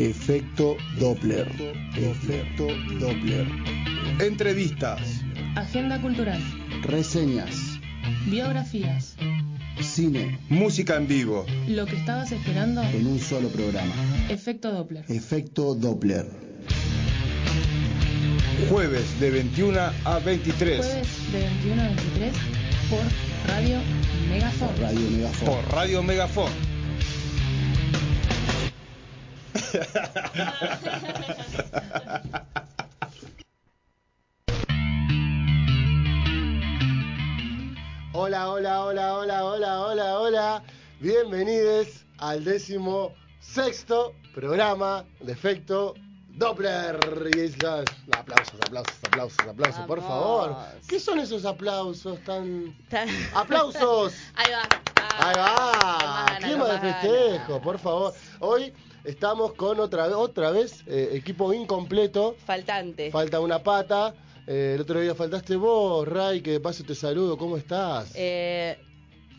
Efecto Doppler. Efecto Doppler. Entrevistas. Agenda cultural. Reseñas. Biografías. Cine. Música en vivo. Lo que estabas esperando. En un solo programa. Efecto Doppler. Efecto Doppler. Jueves de 21 a 23. Jueves de 21 a 23 por Radio Megafon. Radio Megafon. Por Radio Megafon. Hola, hola, hola, hola, hola, hola, hola. Bienvenidos al décimo sexto programa de efecto Doppler. Y es la- Aplausos, aplausos, aplausos, aplausos, por favor. ¿Qué son esos aplausos tan... Ta- ¡Aplausos! Ahí va. Ahí va, más ganas, clima con de más festejo, por favor. Hoy estamos con otra vez, otra vez, eh, equipo incompleto. Faltante. Falta una pata. Eh, el otro día faltaste vos, Ray, que de paso te saludo. ¿Cómo estás? Eh,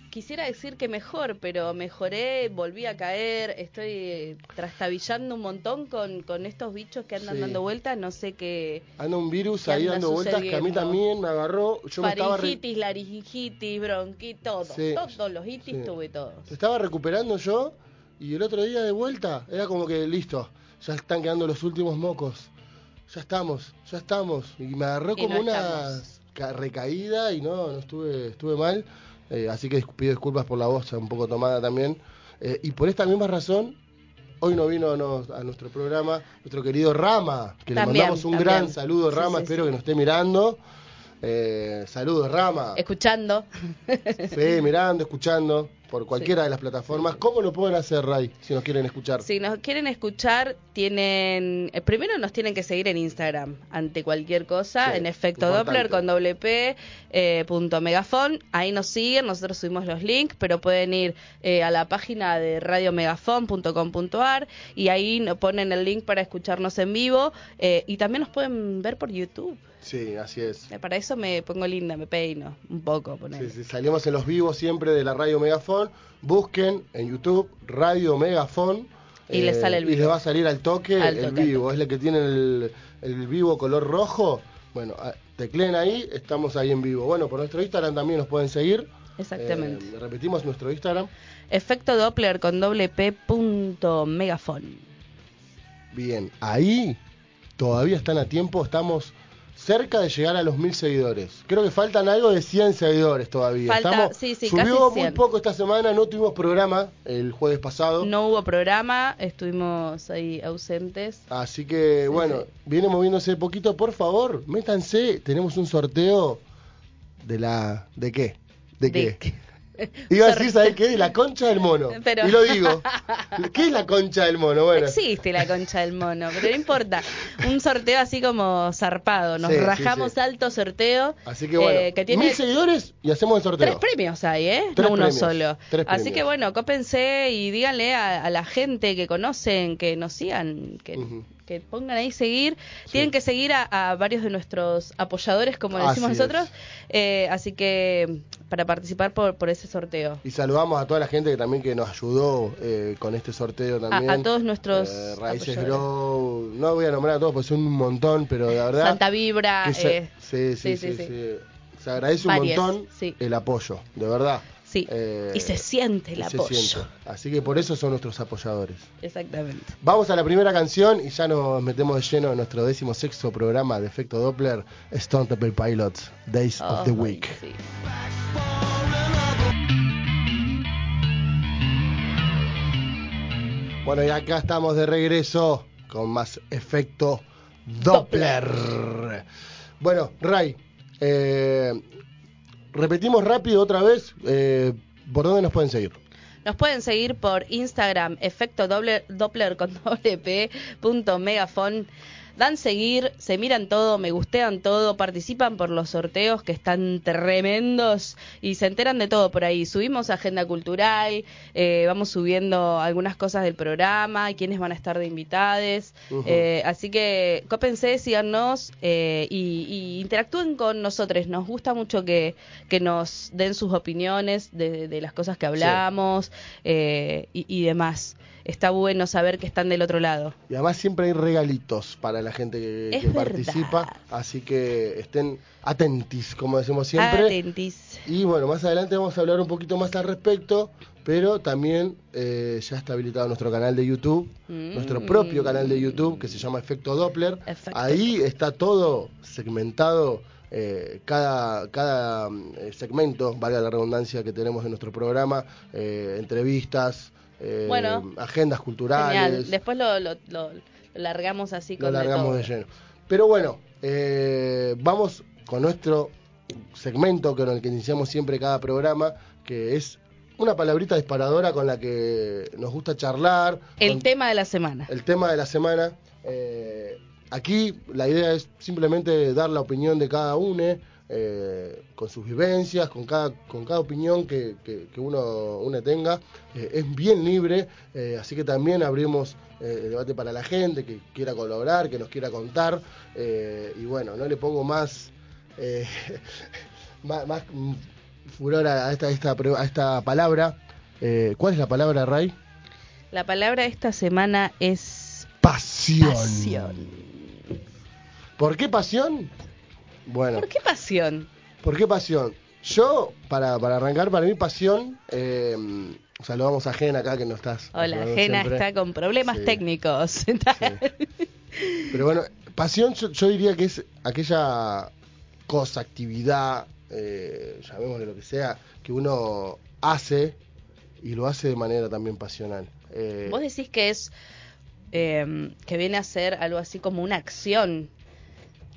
quisiera decir que mejor, pero mejoré, volví a caer, estoy trastabillando un montón con, con estos bichos que andan Sí. dando vueltas, no sé qué... Anda un virus ¿Qué ahí dando vueltas que a mí también me agarró. Yo me estaba, re- Faringitis, laringitis, bronquitis, todo. Sí. Todos los itis Sí. tuve todos. te estaba recuperando yo y el otro día de vuelta era como que listo, ya están quedando los últimos mocos. Ya estamos, ya estamos. Y me agarró Y como no una recaída y no, no estuve, estuve mal. Eh, así que pido disculpas por la voz, un poco tomada también. Eh, y por esta misma razón, hoy no vino no- a nuestro programa nuestro querido Rama, que le mandamos un también. gran saludo, Sí, Rama, sí, espero sí. que nos esté mirando. Eh, saludos, Rama. Escuchando. Sí, mirando, escuchando, por cualquiera de las plataformas. ¿Cómo lo pueden hacer, Ray, si nos quieren escuchar? Si nos quieren escuchar, tienen. eh, primero nos tienen que seguir en Instagram, ante cualquier cosa, Sí, en efecto importante. Doppler con doble P, eh, punto megafon. Ahí nos siguen, nosotros subimos los links, pero pueden ir eh, a la página de radiomegafon.com.ar y ahí nos ponen el link para escucharnos en vivo. eh, y también nos pueden ver por YouTube. Sí, así es. Eh, Para eso me pongo linda, me peino un poco. Sí, sí, salimos en los vivos siempre de la Radio Megafon. Busquen en YouTube Radio Megafon. eh, Y les sale el Y les vivo. va a salir al toque Al el toque, vivo. Es el que tiene el, el vivo color rojo. Bueno, a- tecleen ahí, estamos ahí en vivo. Bueno, por nuestro Instagram también nos pueden seguir. Exactamente. Eh, repetimos nuestro Instagram. Efecto Doppler con doble P punto megafon. Bien, ahí todavía están a tiempo, estamos cerca de llegar a los mil seguidores. Creo que faltan algo de 100 seguidores todavía. Falta- estamos, sí, sí, subió casi muy 100. poco esta semana, no tuvimos programa el jueves pasado. No hubo programa, estuvimos ahí ausentes. Así que, bueno, viene moviéndose poquito. Por favor, métanse. Tenemos un sorteo de la... ¿De qué? ¿De, De- qué? Iba a decir. ¿sabes qué? La concha del mono. Pero- Y lo digo. ¿Qué es la concha del mono? No Bueno, existe la concha del mono, pero no importa. Un sorteo así como zarpado. Nos Sí, rajamos sí. alto sorteo. así que bueno, eh, que tiene mil seguidores y hacemos el sorteo. tres premios ahí, ¿eh? Tres no uno premios, solo. tres Así que bueno, cópense y díganle a, a la gente que conocen, que nos sigan, que, que pongan ahí seguir. Sí. Tienen que seguir a, a varios de nuestros apoyadores, como decimos Así nosotros. Eh, así que para participar por, por ese sorteo. Y saludamos a toda la gente que también que nos ayudó eh, con este sorteo también. a todos nuestros Eh, Raíces. Grow. No voy a nombrar a todos porque son un montón, pero la verdad. Santa Vibra. se, eh, sí, sí, sí, sí. Se agradece un montón el apoyo, de verdad. Sí, Eh, y se siente el apoyo. siente. Así que por eso son nuestros apoyadores. Exactamente. Vamos a la primera canción y ya nos metemos de lleno en nuestro décimo sexto programa de efecto Doppler, Stone Temple Pilots, Days of the Week. sí. Bueno, y acá estamos de regreso con más efecto Doppler. Bueno, Ray, eh, repetimos rápido otra vez, eh, ¿por dónde nos pueden seguir? Nos pueden seguir por Instagram, efecto doble- Doppler con doble P, punto megafon. Dan seguir, se miran todo, me gustean todo, participan por los sorteos que están tremendos y se enteran de todo por ahí. Subimos agenda cultural, eh, vamos subiendo algunas cosas del programa, quiénes van a estar de invitades. Eh, así que cópense, síganos eh, y, y interactúen con nosotros. Nos gusta mucho que, que nos den sus opiniones de, de las cosas que hablamos eh, y, y demás. Está bueno saber que están del otro lado. Y además siempre hay regalitos para la gente que, participa, así que estén atentis, como decimos siempre. Atentis. Y bueno, más adelante vamos a hablar un poquito más al respecto, pero también eh, ya está habilitado nuestro canal de YouTube, Mm. nuestro propio canal de YouTube que se llama Efecto Doppler. Efecto Ahí está todo segmentado. eh, cada cada eh, segmento, valga la redundancia que tenemos en nuestro programa, eh, entrevistas, eh, Bueno, agendas culturales. Genial. Después lo, lo, lo- lo largamos así lo con de largamos todo. de lleno. Pero bueno, eh, vamos con nuestro segmento con el que iniciamos siempre cada programa, que es una palabrita disparadora con la que nos gusta charlar. El con- tema de la semana. el tema de la semana. Eh, aquí la idea es simplemente dar la opinión de cada uno, eh, con sus vivencias, con cada, con cada opinión que, que- que uno, uno tenga. Eh, es bien libre, eh, así que también abrimos el debate para la gente que quiera colaborar, que nos quiera contar. y bueno, no le pongo más, más, más, furor a esta, esta, pre- a esta palabra. ¿Cuál es la palabra, Ray? La palabra esta semana es Pasión. pasión. ¿Por qué pasión? Bueno, ¿Por qué pasión? ¿por qué pasión? Yo, para, para arrancar, para mí pasión, eh, saludamos a Jena acá que no estás. Hola, Jena siempre. está con problemas Sí. técnicos. Pero bueno, pasión yo, yo diría que es aquella cosa, actividad, eh, llamémosle lo que sea, que uno hace y lo hace de manera también pasional. Eh, Vos decís que es eh, que viene a ser algo así como una acción.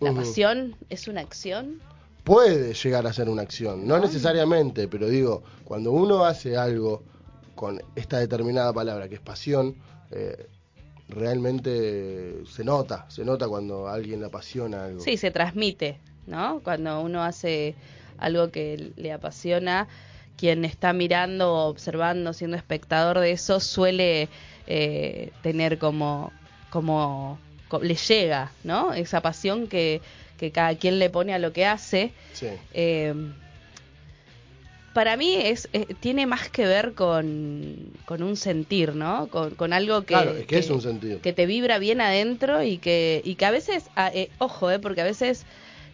La Ujú. pasión es una acción. puede llegar a ser una acción, no necesariamente, pero digo, cuando uno hace algo con esta determinada palabra que es pasión, eh, realmente se nota, se nota cuando a alguien le apasiona algo. Sí, se transmite, ¿no? Cuando uno hace algo que le apasiona, quien está mirando, observando, siendo espectador de eso, suele eh, tener como, como, co- le llega, ¿no? Esa pasión que, que cada quien le pone a lo que hace. Sí. Eh, para mí es, eh, tiene más que ver con, con un sentir, ¿no? Con, con algo que, Claro, es que es un sentido. que te vibra bien adentro y que, y que a veces, ah, eh, ojo, eh, porque a veces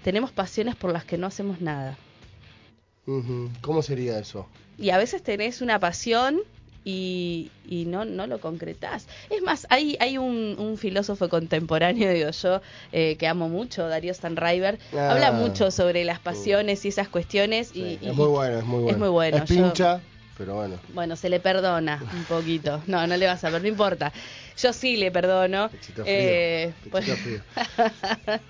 tenemos pasiones por las que no hacemos nada. ¿Cómo sería eso? Y a veces tenés una pasión y, y no, no lo concretás. Es más, hay, hay un, un filósofo contemporáneo, digo yo, eh, que amo mucho, Darío Stanriver, Ah. habla mucho sobre las pasiones y esas cuestiones. Sí, y, y- es muy bueno, es muy bueno. Es muy bueno. Es yo- pincha, pero bueno. bueno, se le perdona un poquito. No, no le vas a ver, no importa. Yo sí le perdono. Frío. Eh, pues- frío.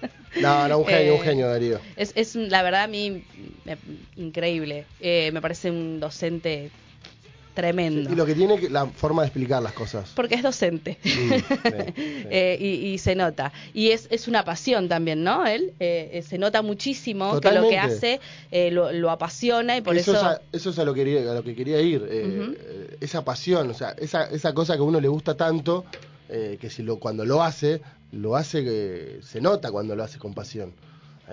No, no, un genio, Eh, un genio, Darío. Es, es la verdad a mí me- increíble. Eh, me parece un docente tremendo. Y lo que tiene la forma de explicar las cosas. Porque es docente. Mm, sí. Eh, y, y se nota. Y es, es una pasión también, ¿no? Él eh, eh, se nota muchísimo que lo que hace eh, lo, lo apasiona y por eso... eso, es a, eso es a lo que quería, a lo que quería ir. esa pasión, o sea, esa, esa cosa que a uno le gusta tanto, que si lo, cuando lo hace, lo hace que se nota cuando lo hace con pasión.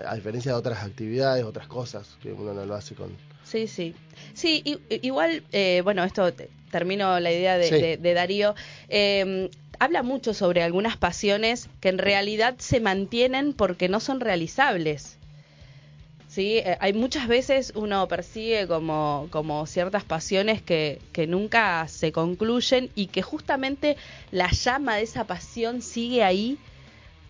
A diferencia de otras actividades, otras cosas, que uno no lo hace con... Sí, sí. Sí, igual, eh, bueno, esto te- termino la idea de, Sí. de- de Darío. Eh, habla mucho sobre algunas pasiones que en realidad se mantienen porque no son realizables. Sí, Eh, hay muchas veces uno persigue como, como ciertas pasiones que, que nunca se concluyen y que justamente la llama de esa pasión sigue ahí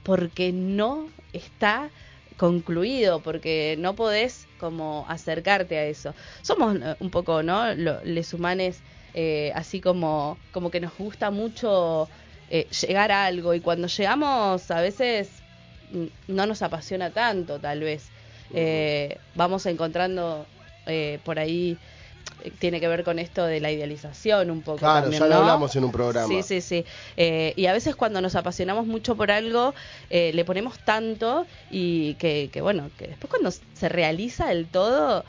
porque no está concluido, porque no podés como acercarte a eso. Somos eh, un poco, ¿no? Les humanes, eh, así como, como que nos gusta mucho eh, llegar a algo y cuando llegamos a veces mm, no nos apasiona tanto, tal vez. Eh, vamos encontrando por ahí tiene que ver con esto de la idealización un poco. Claro, también, ya lo ¿no? hablamos en un programa. Sí, sí, sí. Eh, y a veces cuando nos apasionamos mucho por algo, eh, le ponemos tanto y que, que, bueno, que después cuando se realiza del todo,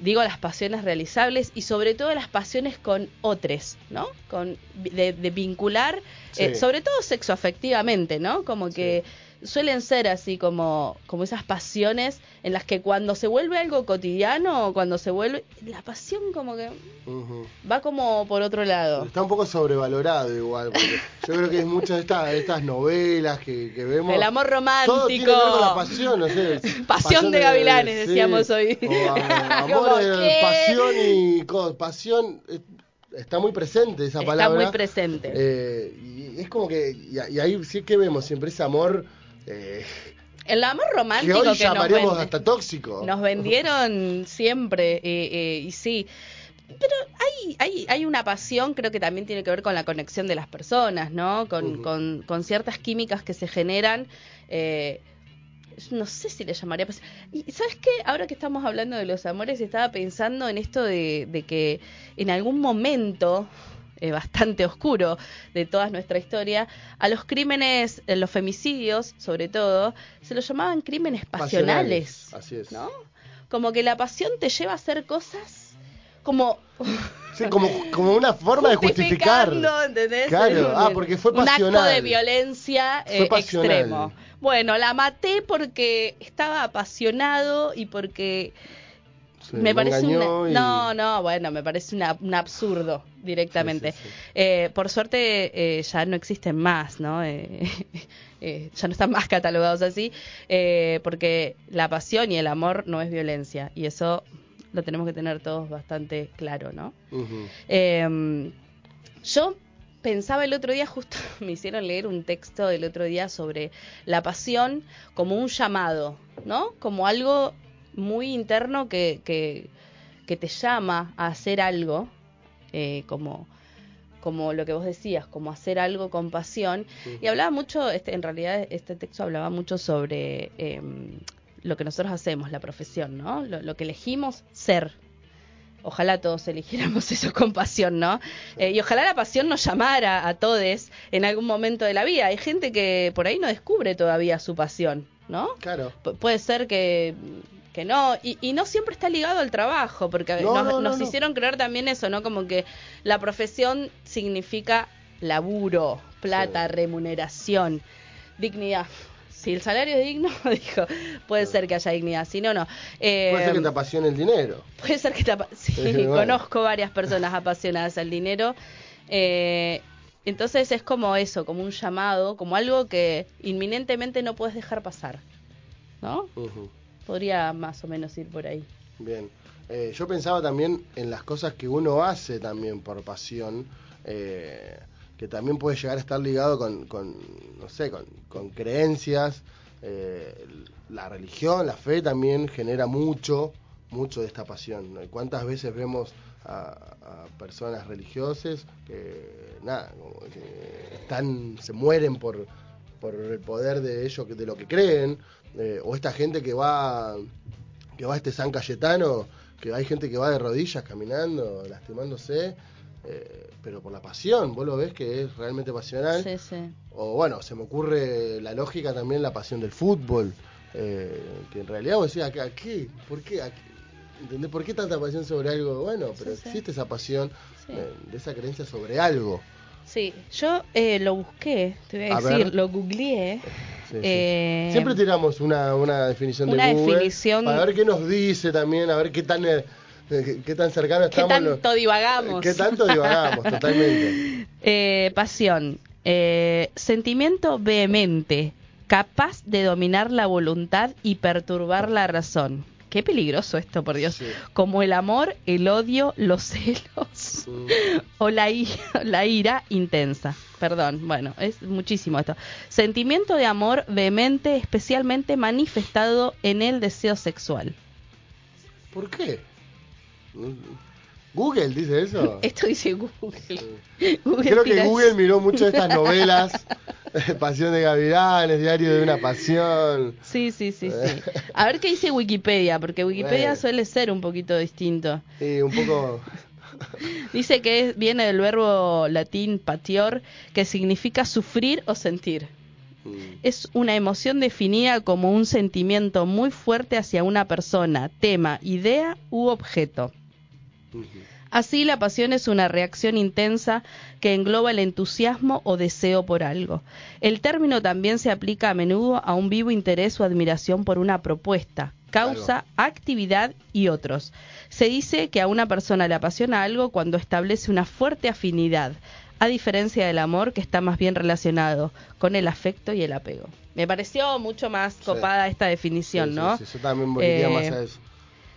digo las pasiones realizables y sobre todo las pasiones con otros, ¿no? Con de, de vincular, eh, sobre todo sexoafectivamente, ¿no? Como que suelen ser así como, como esas pasiones en las que cuando se vuelve algo cotidiano, cuando se vuelve, la pasión como que va como por otro lado. Está un poco sobrevalorado igual, porque yo creo que es muchas de estas, de estas novelas que, que vemos. El amor Todo tiene que ver con la romántico. pasión, no sé. Pasión de gavilanes, decíamos hoy. O, Como, amor, eh, pasión y pasión. eh, Está muy presente esa Está palabra. muy presente. Eh, y es como que. Y, y ahí sí que vemos siempre ese amor. Eh, El amor que romántico hoy que nos, llamaríamos vende- hasta tóxico. nos vendieron siempre, eh, eh, y sí. Pero hay, hay, hay una pasión, creo que también tiene que ver con la conexión de las personas, ¿no? Con, con, con ciertas químicas que se generan. eh, no sé si le llamaría pasión. Y ¿sabes qué? Ahora que estamos hablando de los amores, estaba pensando en esto de, de que en algún momento eh, bastante oscuro de toda nuestra historia, a los crímenes, eh, los femicidios sobre todo, se los llamaban crímenes pasionales. Así es. ¿no? Como que la pasión te lleva a hacer cosas como Sí, como, como una forma de justificar. ¿entendés? Claro, Un- ah, porque fue Un acto pasional. de violencia eh, pasional. extremo. Bueno, la maté porque estaba apasionado y porque Me parece una... engañó y- No, no, bueno, me parece una- un absurdo directamente. Sí, sí, sí. Eh, por suerte eh, ya no existen más, ¿no? Eh, eh, ya no están más catalogados así, eh, porque la pasión y el amor no es violencia y eso lo tenemos que tener todos bastante claro, ¿no? Eh, yo pensaba el otro día, justo me hicieron leer un texto del otro día sobre la pasión como un llamado, ¿no? Como algo muy interno que, que, que te llama a hacer algo, eh, como, como lo que vos decías, como hacer algo con pasión. Y hablaba mucho, este, en realidad este texto hablaba mucho sobre eh, lo que nosotros hacemos, la profesión, ¿no? Lo, lo que elegimos ser. Ojalá todos eligiéramos eso con pasión, ¿no? Eh, y ojalá la pasión nos llamara a todos en algún momento de la vida. Hay gente que por ahí no descubre todavía su pasión, ¿no? Claro. Pu- puede ser que, que no, y, y no siempre está ligado al trabajo, porque No, nos, no, no, nos no. hicieron creer también eso, ¿no? Como que la profesión significa laburo, plata, Sí. remuneración, dignidad. Si el salario es digno, dijo, puede ser que haya dignidad, si no, no. Eh, Puede ser que te apasione el dinero. Puede ser que te Sí, Sí, bueno. conozco varias personas apasionadas al dinero. Eh, entonces es como eso, como un llamado, como algo que inminentemente no puedes dejar pasar. ¿No? Ujú. Podría más o menos ir por ahí. Bien. Eh, yo pensaba también en las cosas que uno hace también por pasión, eh, que también puede llegar a estar ligado con, con no sé, con, con creencias. eh, la religión, la fe también genera mucho, mucho de esta pasión. ¿no? ¿Y ¿Cuántas veces vemos a, a personas religiosas que, nada, que están, se mueren por, por el poder de ellos, de lo que creen? Eh, o esta gente que va que va a este San Cayetano, que hay gente que va de rodillas caminando, lastimándose, eh, pero por la pasión, vos lo ves que es realmente pasional. Sí, sí. O bueno, se me ocurre la lógica también la pasión del fútbol, eh, que en realidad vos decís, ¿a qué? ¿Por qué? ¿A qué? ¿Entendés? ¿Por qué tanta pasión sobre algo? Bueno, pero Sí, existe esa pasión, eh, de esa creencia sobre algo. Sí, yo eh, lo busqué, te voy a, A decir, ver. lo googleé. Sí. Eh, Siempre tiramos una, una definición una de Google definición- para ver qué nos dice también, a ver qué tan eh, qué, qué tan cercano ¿Qué estamos. tanto los- divagamos? ¿Qué tanto divagamos? Totalmente. Eh, pasión. Eh, sentimiento vehemente, capaz de dominar la voluntad y perturbar la razón. Qué peligroso esto, por Dios. Sí. Como el amor, el odio, los celos Mm, o la ira, la ira intensa. Perdón, bueno, es muchísimo esto. Sentimiento de amor vehemente, especialmente manifestado en el deseo sexual. ¿Por qué? ¿Google dice eso? Esto dice Google. Google Creo que Google miró mucho de estas novelas Pasión de Gavilanes, Diario de una Pasión. Sí, sí, sí, sí. A ver qué dice Wikipedia, porque Wikipedia Eh. suele ser un poquito distinto. Y un poco. Dice que es- viene del verbo latín patior, que significa sufrir o sentir. mm, Es una emoción definida como un sentimiento muy fuerte hacia una persona, tema, idea u objeto. Así, la pasión es una reacción intensa que engloba el entusiasmo o deseo por algo. El término también se aplica a menudo a un vivo interés o admiración por una propuesta, causa, actividad y otros. Se dice que a una persona le apasiona algo cuando establece una fuerte afinidad, a diferencia del amor que está más bien relacionado con el afecto y el apego. Me pareció mucho más Sí. copada esta definición, Sí, ¿no? sí, sí, yo también volvería Eh, más a eso.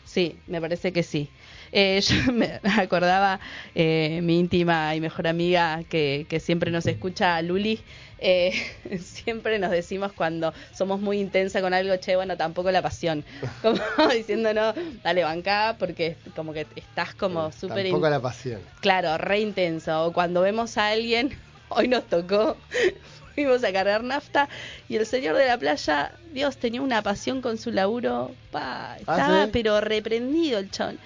Sí, me parece que sí. Eh, yo me acordaba eh, mi íntima y mejor amiga que, que siempre nos escucha, Luli. eh, siempre nos decimos cuando somos muy intensa con algo, che, bueno, tampoco la pasión. Como diciéndonos, dale, banca, porque como que estás como súper. Tampoco in- la pasión. Claro, re intenso. O cuando vemos a alguien, hoy nos tocó, fuimos a cargar nafta y el señor de la playa, Dios, tenía una pasión con su laburo. Pa, estaba ¿sí? pero reprendido el chon.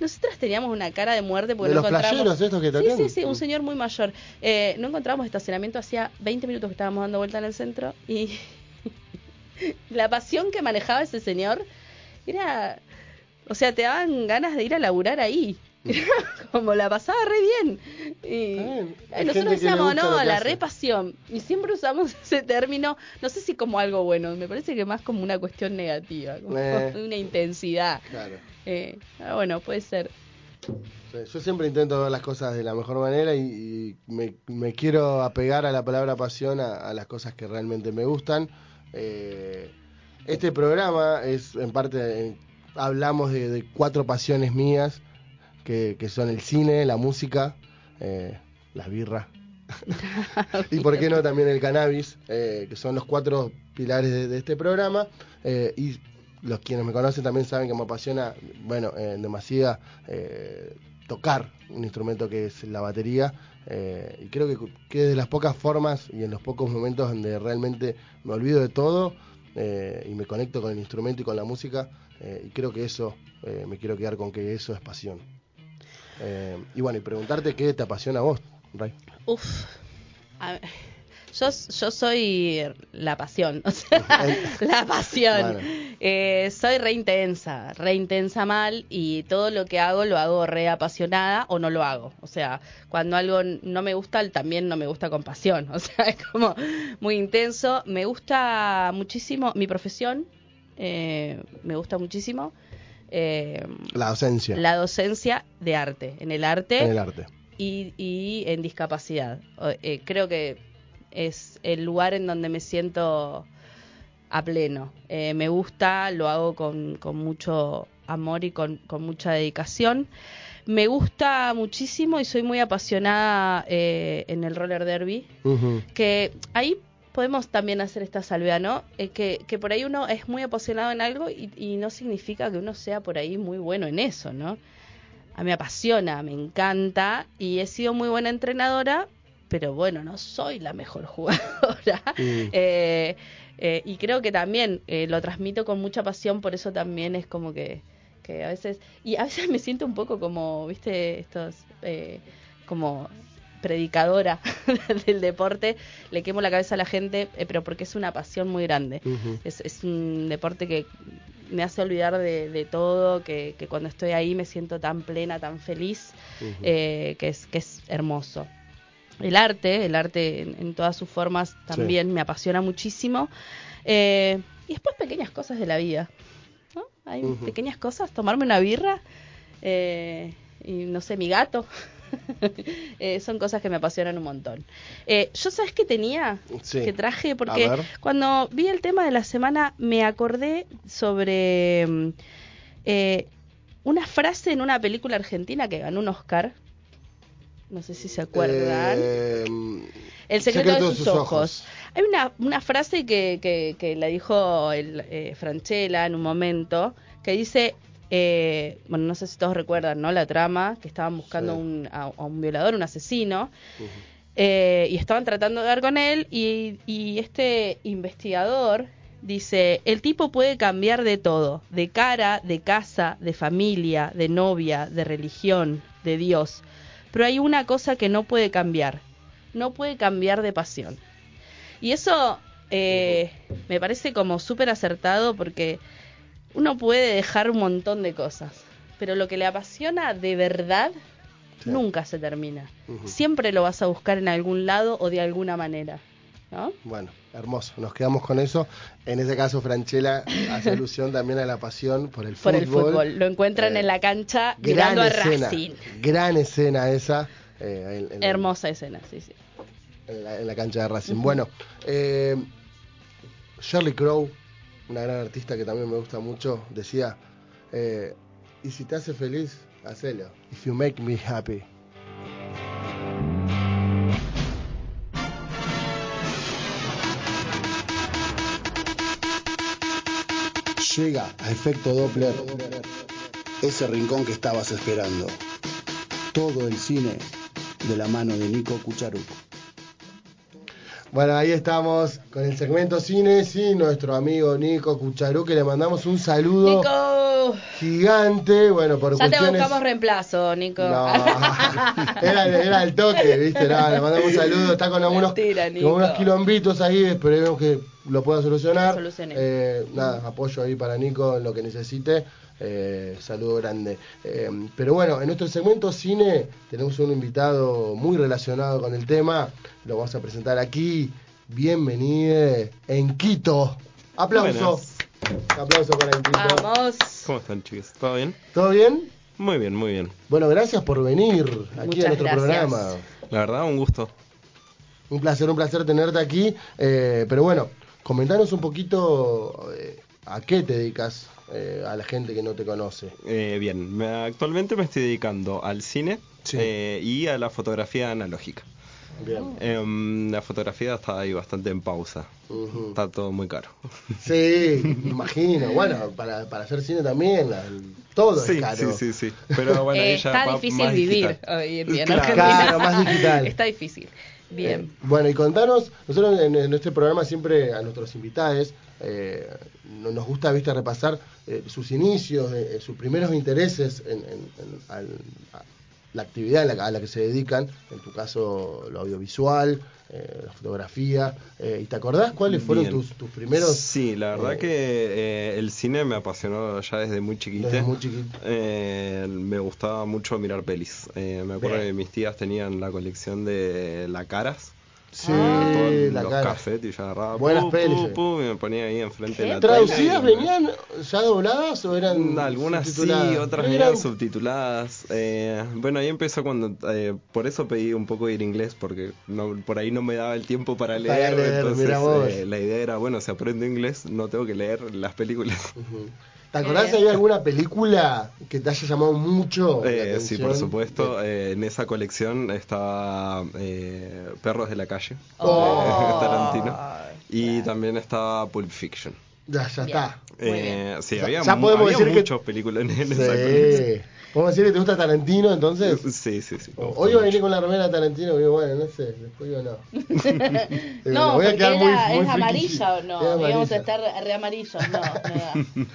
Nosotras teníamos una cara de muerte porque ¿De no los encontramos. estos que sí, sí, sí, un Mm. señor muy mayor. Eh, no encontramos estacionamiento hacía 20 minutos que estábamos dando vuelta en el centro y la pasión que manejaba ese señor era. O sea, te daban ganas de ir a laburar ahí. Como la pasaba re bien. Y eh, nosotros decíamos, no, la hace". repasión. Y siempre usamos ese término, no sé si como algo bueno, me parece que más como una cuestión negativa, como Eh. una intensidad. Claro. Eh, ah, bueno, puede ser. Sí, Yo siempre intento ver las cosas de la mejor manera y, y me, me quiero apegar a la palabra pasión, a, a las cosas que realmente me gustan. Eh, este programa es, en parte, hablamos de, de cuatro pasiones mías, que, que son el cine, la música, eh, las birras. y por qué no también el cannabis, eh, que son los cuatro pilares de, de este programa. Eh, y los quienes me conocen también saben que me apasiona, bueno, en demasía eh, tocar un instrumento que es la batería. eh, y creo que, que es de las pocas formas y en los pocos momentos donde realmente me olvido de todo eh, y me conecto con el instrumento y con la música. eh, y creo que eso, me quiero quedar con que eso es pasión. Eh, y bueno, y preguntarte qué te apasiona a vos, Ray. Uf. A- yo, yo soy la pasión, o sea, la pasión. Bueno. Eh, soy re intensa, re intensa mal y todo lo que hago lo hago re apasionada o no lo hago. O sea, cuando algo no me gusta, también no me gusta con pasión. O sea, es como muy intenso. Me gusta muchísimo mi profesión, eh, me gusta muchísimo. Eh, La docencia la docencia de arte, en el arte en el arte. y, y en discapacidad. Eh, creo que es el lugar en donde me siento a pleno. Eh, me gusta, lo hago con, con mucho amor y con, con mucha dedicación. Me gusta muchísimo y soy muy apasionada eh, en el roller derby, que ahí podemos también hacer esta salvedad, ¿no? Eh, que, que por ahí uno es muy apasionado en algo y, y no significa que uno sea por ahí muy bueno en eso, ¿no? A mí me apasiona, me encanta y he sido muy buena entrenadora, pero bueno, no soy la mejor jugadora. Mm. Eh, eh, y creo que también eh, lo transmito con mucha pasión, por eso también es como que, que a veces, y a veces me siento un poco como, viste, estos, eh, como predicadora del deporte, le quemo la cabeza a la gente, eh, pero porque es una pasión muy grande. Es, es un deporte que me hace olvidar de, de todo, que, que cuando estoy ahí me siento tan plena, tan feliz, eh, que, es, que es hermoso. El arte, el arte en, en todas sus formas también me apasiona muchísimo. Eh, y después pequeñas cosas de la vida. ¿no? Hay pequeñas cosas, tomarme una birra eh, y no sé, mi gato. Eh, son cosas que me apasionan un montón. Eh, yo sabes que tenía, Sí. que traje, porque cuando vi el tema de la semana me acordé sobre mm, eh, una frase en una película argentina que ganó un Oscar. No sé si se acuerdan. El secreto, de sus, ojos. Hay una, una frase que, que, que la dijo el, eh, Franchella en un momento que dice, eh, bueno, no sé si todos recuerdan, ¿no? La trama, que estaban buscando Sí. un- a, a un violador, un asesino. Eh, y estaban tratando de dar con él y, y este investigador dice, el tipo puede cambiar de todo, de cara, de casa, de familia, de novia, de religión, de Dios, pero hay una cosa que no puede cambiar, no puede cambiar de pasión. Y eso eh, me parece como súper acertado porque uno puede dejar un montón de cosas, pero lo que le apasiona de verdad nunca se termina. Siempre lo vas a buscar en algún lado o de alguna manera. ¿no? Bueno, hermoso. Nos quedamos con eso. En ese caso, Franchella hace alusión también a la pasión por el Por fútbol. el fútbol. Lo encuentran Eh, en la cancha Gran mirando a escena. Racing. Gran escena esa. eh, en- en- Hermosa escena, sí, sí. En la, en la cancha de Racing. Bueno, eh, Shirley Crow, una gran artista que también me gusta mucho, decía: eh, Y si te hace feliz, hacelo. If you make me happy. Llega a efecto Doppler ese rincón que estabas esperando. Todo el cine de la mano de Nico Cucharuc. Bueno, ahí estamos con el segmento cines y nuestro amigo Nico Cucharú, que le mandamos un saludo Nico, gigante. Bueno, por ya te buscamos reemplazo, Nico. No, era, era el toque, ¿viste? No, le mandamos un saludo. Está con algunos, Mentira, con unos quilombitos ahí. Esperemos que lo pueda solucionar. Lo solucione. Eh, nada, apoyo ahí para Nico en lo que necesite. Eh, saludo grande. Eh, pero bueno, en nuestro segmento cine tenemos un invitado muy relacionado con el tema. Lo vamos a presentar aquí. Bienvenido en Quito. Aplauso. Buenas. Aplauso para Quito. Vamos. ¿Cómo están, chicos? ¿Todo bien? ¿Todo bien? Muy bien, muy bien. Bueno, gracias por venir aquí Muchas a nuestro gracias. programa. La verdad, un gusto. Un placer, un placer tenerte aquí. Eh, pero bueno, comentanos un poquito eh, a qué te dedicas eh, a la gente que no te conoce. Eh, bien, me- actualmente me estoy dedicando al cine Sí. eh, y a la fotografía analógica. Bien. Em, la fotografía está ahí bastante en pausa. Está todo muy caro. Sí, me imagino. Bueno, para, para hacer cine también, la- todo sí, es caro. sí, sí, sí. Pero bueno, Eh, ella está va difícil más vivir digital. hoy en día Claro. Claro, más digital. Está difícil. Bien. Eh, bueno, y contanos, nosotros en, en este programa siempre a nuestros invitados eh, no- nos gusta viste repasar eh, sus inicios, eh, sus primeros intereses en, en- en- al- la actividad en la- a la que se dedican, en tu caso lo audiovisual, eh, la fotografía. eh, ¿Y te acordás cuáles fueron tus, tus primeros? Sí, la verdad eh, que eh, el cine me apasionó ya desde muy chiquita. Desde muy chiquito. Eh, me gustaba mucho mirar pelis. Eh, me acuerdo Bien. que mis tías tenían la colección de La Caras. Sí, la los cara. cassettes y yo agarraba Buenas pu, pelis, pu, pu, y me ponía ahí enfrente de la ¿Traducidas tele y- venían ya dobladas o eran Mm, Algunas sí, otras Eran- venían subtituladas. Eh, bueno, ahí empezó cuando. eh, por eso pedí un poco de ir inglés, porque no, por ahí no me daba el tiempo para leer. Para leer, entonces, eh, la idea era: bueno, si aprendo inglés, no tengo que leer las películas. Ujú. ¿Te acordás si hay alguna película que te haya llamado mucho? la Eh, sí, por supuesto. eh, en esa colección estaba eh, Perros de la Calle, Oh. de Tarantino. Y también estaba Pulp Fiction. Ya, ya está. Eh, sí, Ya- había, ya podemos había decir que- muchos películas en, en esa colección. Sí. ¿Podemos decir que te gusta Tarantino entonces? Sí, sí, sí. Hoy iba a venir con la remera de Tarantino, pero bueno, no sé, después yo no. No, voy a porque quedar era, muy- muy es friki. amarilla o no. Amarilla. a estar re amarillos. No, no da.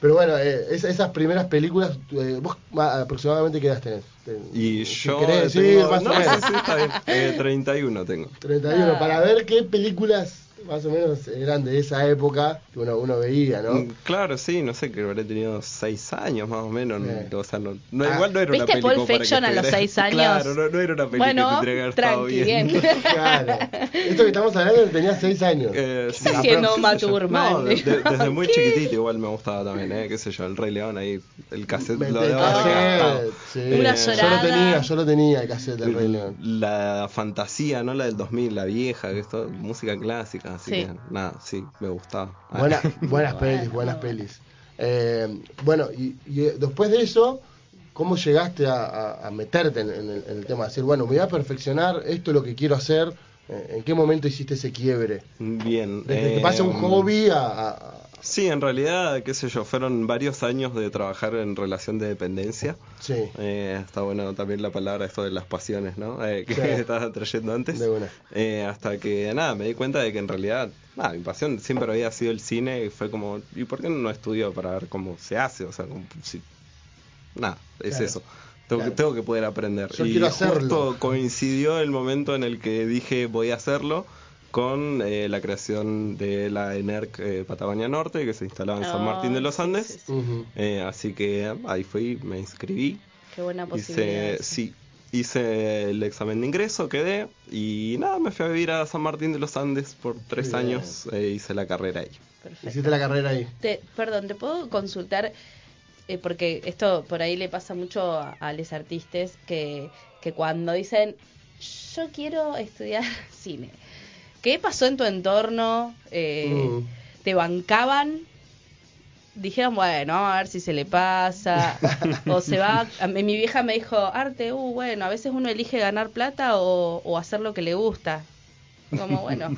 Pero bueno, eh, es- esas primeras películas, eh, ¿vos aproximadamente qué edad tenés? Ten- Y si yo querés decir, tengo, más no, o menos. sí, sí, está bien. Eh, 31 tengo. 31, Ah. para ver qué películas más o menos eran de esa época que uno, uno veía, ¿no? Mm, Claro, sí, no sé, que habré tenido 6 años más o menos. Eh. O sea, no, no, Ah. igual no era una ¿Viste película Pulp para que Fiction a los 6 años? Claro, no, no era una película Bueno, que tendría que haber bien. bien. Claro. Esto que estamos hablando tenía 6 años. Eh, sí. Thurman. No, de- de- desde muy chiquitito igual me gustaba también, ¿eh? Qué sé yo, el Rey León ahí, el cassette lo haber cassette, gastado. sí. Una Eh, Yo lo tenía, yo lo tenía el cassette del Rey León. La fantasía, ¿no? La del 2000, la vieja, que es todo música clásica, así Sí. que nada, sí, me gustaba. Buena- buenas pelis, buenas pelis. Eh, bueno, y, y, eh, después de eso, ¿cómo llegaste a, a- a meterte en, en el, en el tema? De decir, bueno, me voy a perfeccionar, esto es lo que quiero hacer. Eh, ¿En qué momento hiciste ese quiebre? Bien. Desde que eh, pasa un hobby a, a- Sí, en realidad, qué sé yo, fueron varios años de trabajar en relación de dependencia. Sí. Eh, está bueno también la palabra esto de las pasiones, ¿no? Eh, que Sí. estabas trayendo antes. De una. Eh, hasta que, nada, me di cuenta de que en realidad, nada, mi pasión siempre había sido el cine y fue como, ¿y por qué no estudio para ver cómo se hace? O sea, como, si, nada, es Claro. eso. Tengo, Claro. que, tengo que poder aprender. Yo y quiero hacerlo. justo coincidió el momento en el que dije voy a hacerlo con eh, la creación de la ENERC eh, Patagonia Norte, que se instalaba en San Oh, Martín de los sí, Andes. sí, sí. Ujú. Eh, así que ahí fui, me inscribí, Qué buena posibilidad. hice, sí, hice el examen de ingreso, quedé y nada, me fui a vivir a San Martín de los Andes por tres Bien. años, eh, hice la carrera ahí. Perfecto. Hiciste la carrera ahí. Te- perdón, ¿te puedo consultar? Eh, porque esto por ahí le pasa mucho a, a los artistas que, que cuando dicen, yo quiero estudiar cine. ¿Qué pasó en tu entorno? Eh, Mm. ¿Te bancaban? Dijeron, bueno, a ver si se le pasa. o se va. a mí- mi vieja me dijo, Arte, uh, bueno, a veces uno elige ganar plata o, o hacer lo que le gusta. Como, bueno.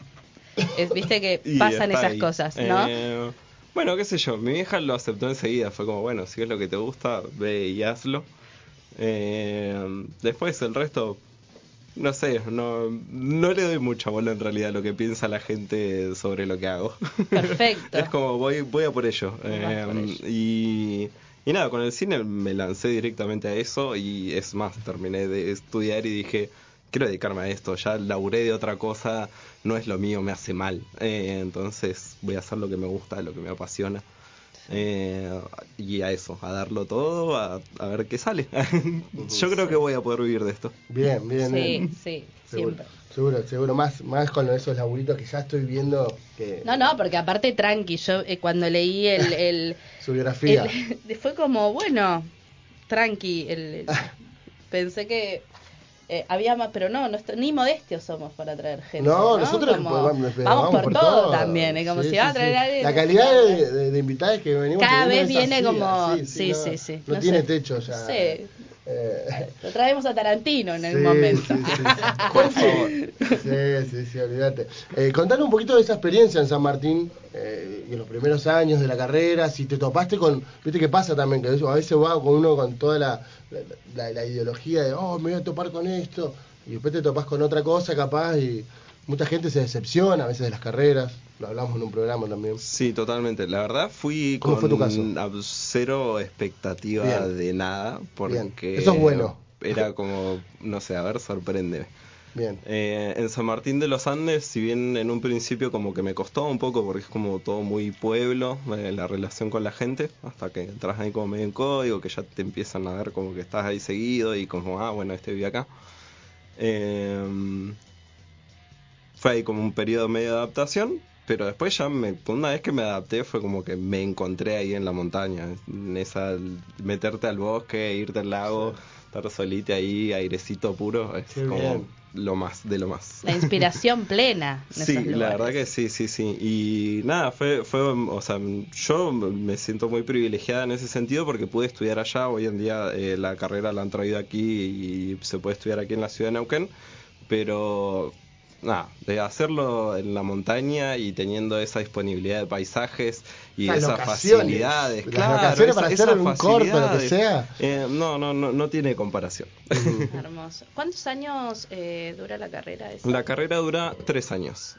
es- Viste que pasan esas ahí. cosas, ¿no? Eh, bueno, qué sé yo, mi vieja lo aceptó enseguida, fue como, bueno, si es lo que te gusta, ve y hazlo. Eh, después el resto, no sé, no, no le doy mucha bola en realidad a lo que piensa la gente sobre lo que hago. Perfecto. es como, voy, voy a por ello. Eh, por ello. y, y nada, con el cine me lancé directamente a eso y es más, terminé de estudiar y dije, quiero dedicarme a esto, ya laburé de otra cosa, no es lo mío, me hace mal. Eh, entonces voy a hacer lo que me gusta, lo que me apasiona. Eh, y a eso, a darlo todo, a, a ver qué sale. Yo creo que voy a poder vivir de esto. Bien, bien. Sí, bien. sí, Seguro, siempre. seguro, seguro. Más, más con esos laburitos que ya estoy viendo que No, no, porque aparte tranqui, yo eh, cuando leí el, el, su biografía. el- fue como, bueno, tranqui, el, el- pensé que eh, había más, pero no, ni modestios somos para traer gente. No, No, nosotros Como, vamos, vamos, por, todo, también, es como Sí, si sí, va a sí. traer alguien. La calidad de, de, de invitados que venimos Cada vez viene así, como- sí, no, sí, sí, No, no tiene sé. techo ya. Sí. Eh, Lo traemos a Tarantino en sí, el momento. sí, sí. Por favor. Sí, sí, sí, olvídate. Eh, contanos un poquito de esa experiencia en San Martín eh, y en los primeros años de la carrera, si te topaste con, viste qué pasa también, que a veces va con uno con toda la, la, la ideología de, oh, me voy a topar con esto, y después te topas con otra cosa capaz y mucha gente se decepciona a veces de las carreras, lo hablamos en un programa también. Sí, totalmente. La verdad fui ¿Cómo con fue tu caso? ab- cero expectativa Bien. de nada, porque Bien. Eso es bueno. era como, no sé, a ver, sorprende. Bien. Eh, en San Martín de los Andes, si bien en un principio como que me costó un poco porque es como todo muy pueblo, eh, la relación con la gente, hasta que entras ahí como medio en código, que ya te empiezan a ver como que estás ahí seguido y como, ah, bueno, este vive acá. Eh, fue ahí como un periodo medio de adaptación, pero después ya me, una vez que me adapté fue como que me encontré ahí en la montaña, en esa meterte al bosque, irte al lago, estar solita ahí, airecito puro, es Qué como bien. lo más de lo más. La inspiración plena. En Sí, esos la verdad que sí, sí, sí. Y nada, fue, fue, o sea, yo me siento muy privilegiada en ese sentido porque pude estudiar allá. Hoy en día eh, la carrera la han traído aquí y se puede estudiar aquí en la ciudad de Neuquén. Pero nada, de hacerlo en la montaña y teniendo esa disponibilidad de paisajes y Las esas facilidades, las claro, locaciones para esa- hacer un corto, lo que sea. eh, no, no, no, no tiene comparación. Hermoso. ¿Cuántos años eh, dura la carrera? esa? La carrera dura tres años.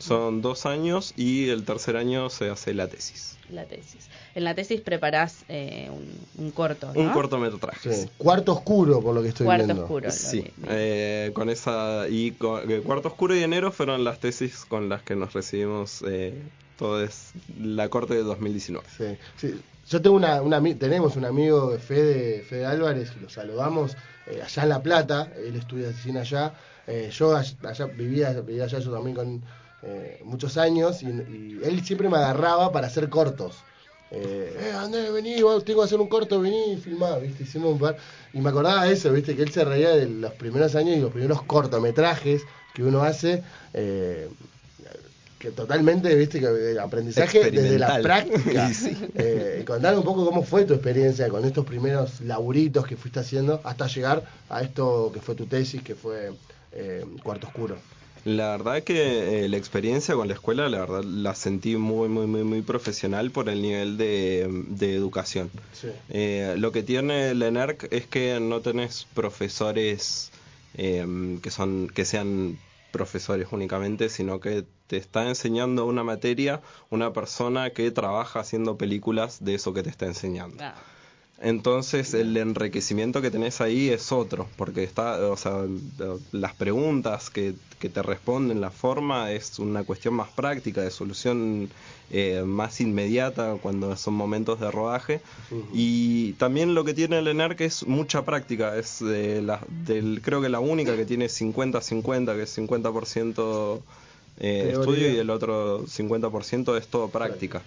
Son dos años y el tercer año se hace la tesis. La tesis. En la tesis preparás eh, un, un corto, ¿no? Un cortometraje. Sí. Cuarto oscuro, por lo que estoy Cuarto viendo. oscuro. lo Sí, eh, con esa y con- eh, Cuarto Oscuro y Enero fueron las tesis con las que nos recibimos eh, todo es la corte de 2019. Sí, sí. Yo tengo una, una tenemos un amigo, Fede, Fede Álvarez, lo saludamos eh, allá en La Plata, él estudia cine allá. Eh, yo allá, allá vivía, vivía allá yo también con eh, muchos años y, y él siempre me agarraba para hacer cortos. Eh, eh, Andrés, vení, vos, tengo que hacer un corto, vení y filmá, ¿viste? Hicimos un par. Y me acordaba de eso, ¿viste? Que él se reía de los primeros años y los primeros cortometrajes que uno hace. eh, que totalmente, viste, que aprendizaje desde la práctica. Y sí. Eh, contar un poco cómo fue tu experiencia con estos primeros laburitos que fuiste haciendo hasta llegar a esto que fue tu tesis, que fue eh, Cuarto Oscuro. La verdad que eh, la experiencia con la escuela, la verdad la sentí muy, muy, muy, muy profesional por el nivel de, de educación. Sí. Eh, lo que tiene el ENERC es que no tenés profesores eh, que son que sean profesores únicamente, sino que te está enseñando una materia una persona que trabaja haciendo películas de eso que te está enseñando. Ah, Entonces el enriquecimiento que tenés ahí es otro, porque está, o sea, las preguntas que, que te responden, la forma es una cuestión más práctica, de solución eh, más inmediata cuando son momentos de rodaje. Y también lo que tiene el ENERC es mucha práctica, es de la, del, creo que la única que tiene 50-50, que es 50% eh, estudio y el otro 50% es todo práctica.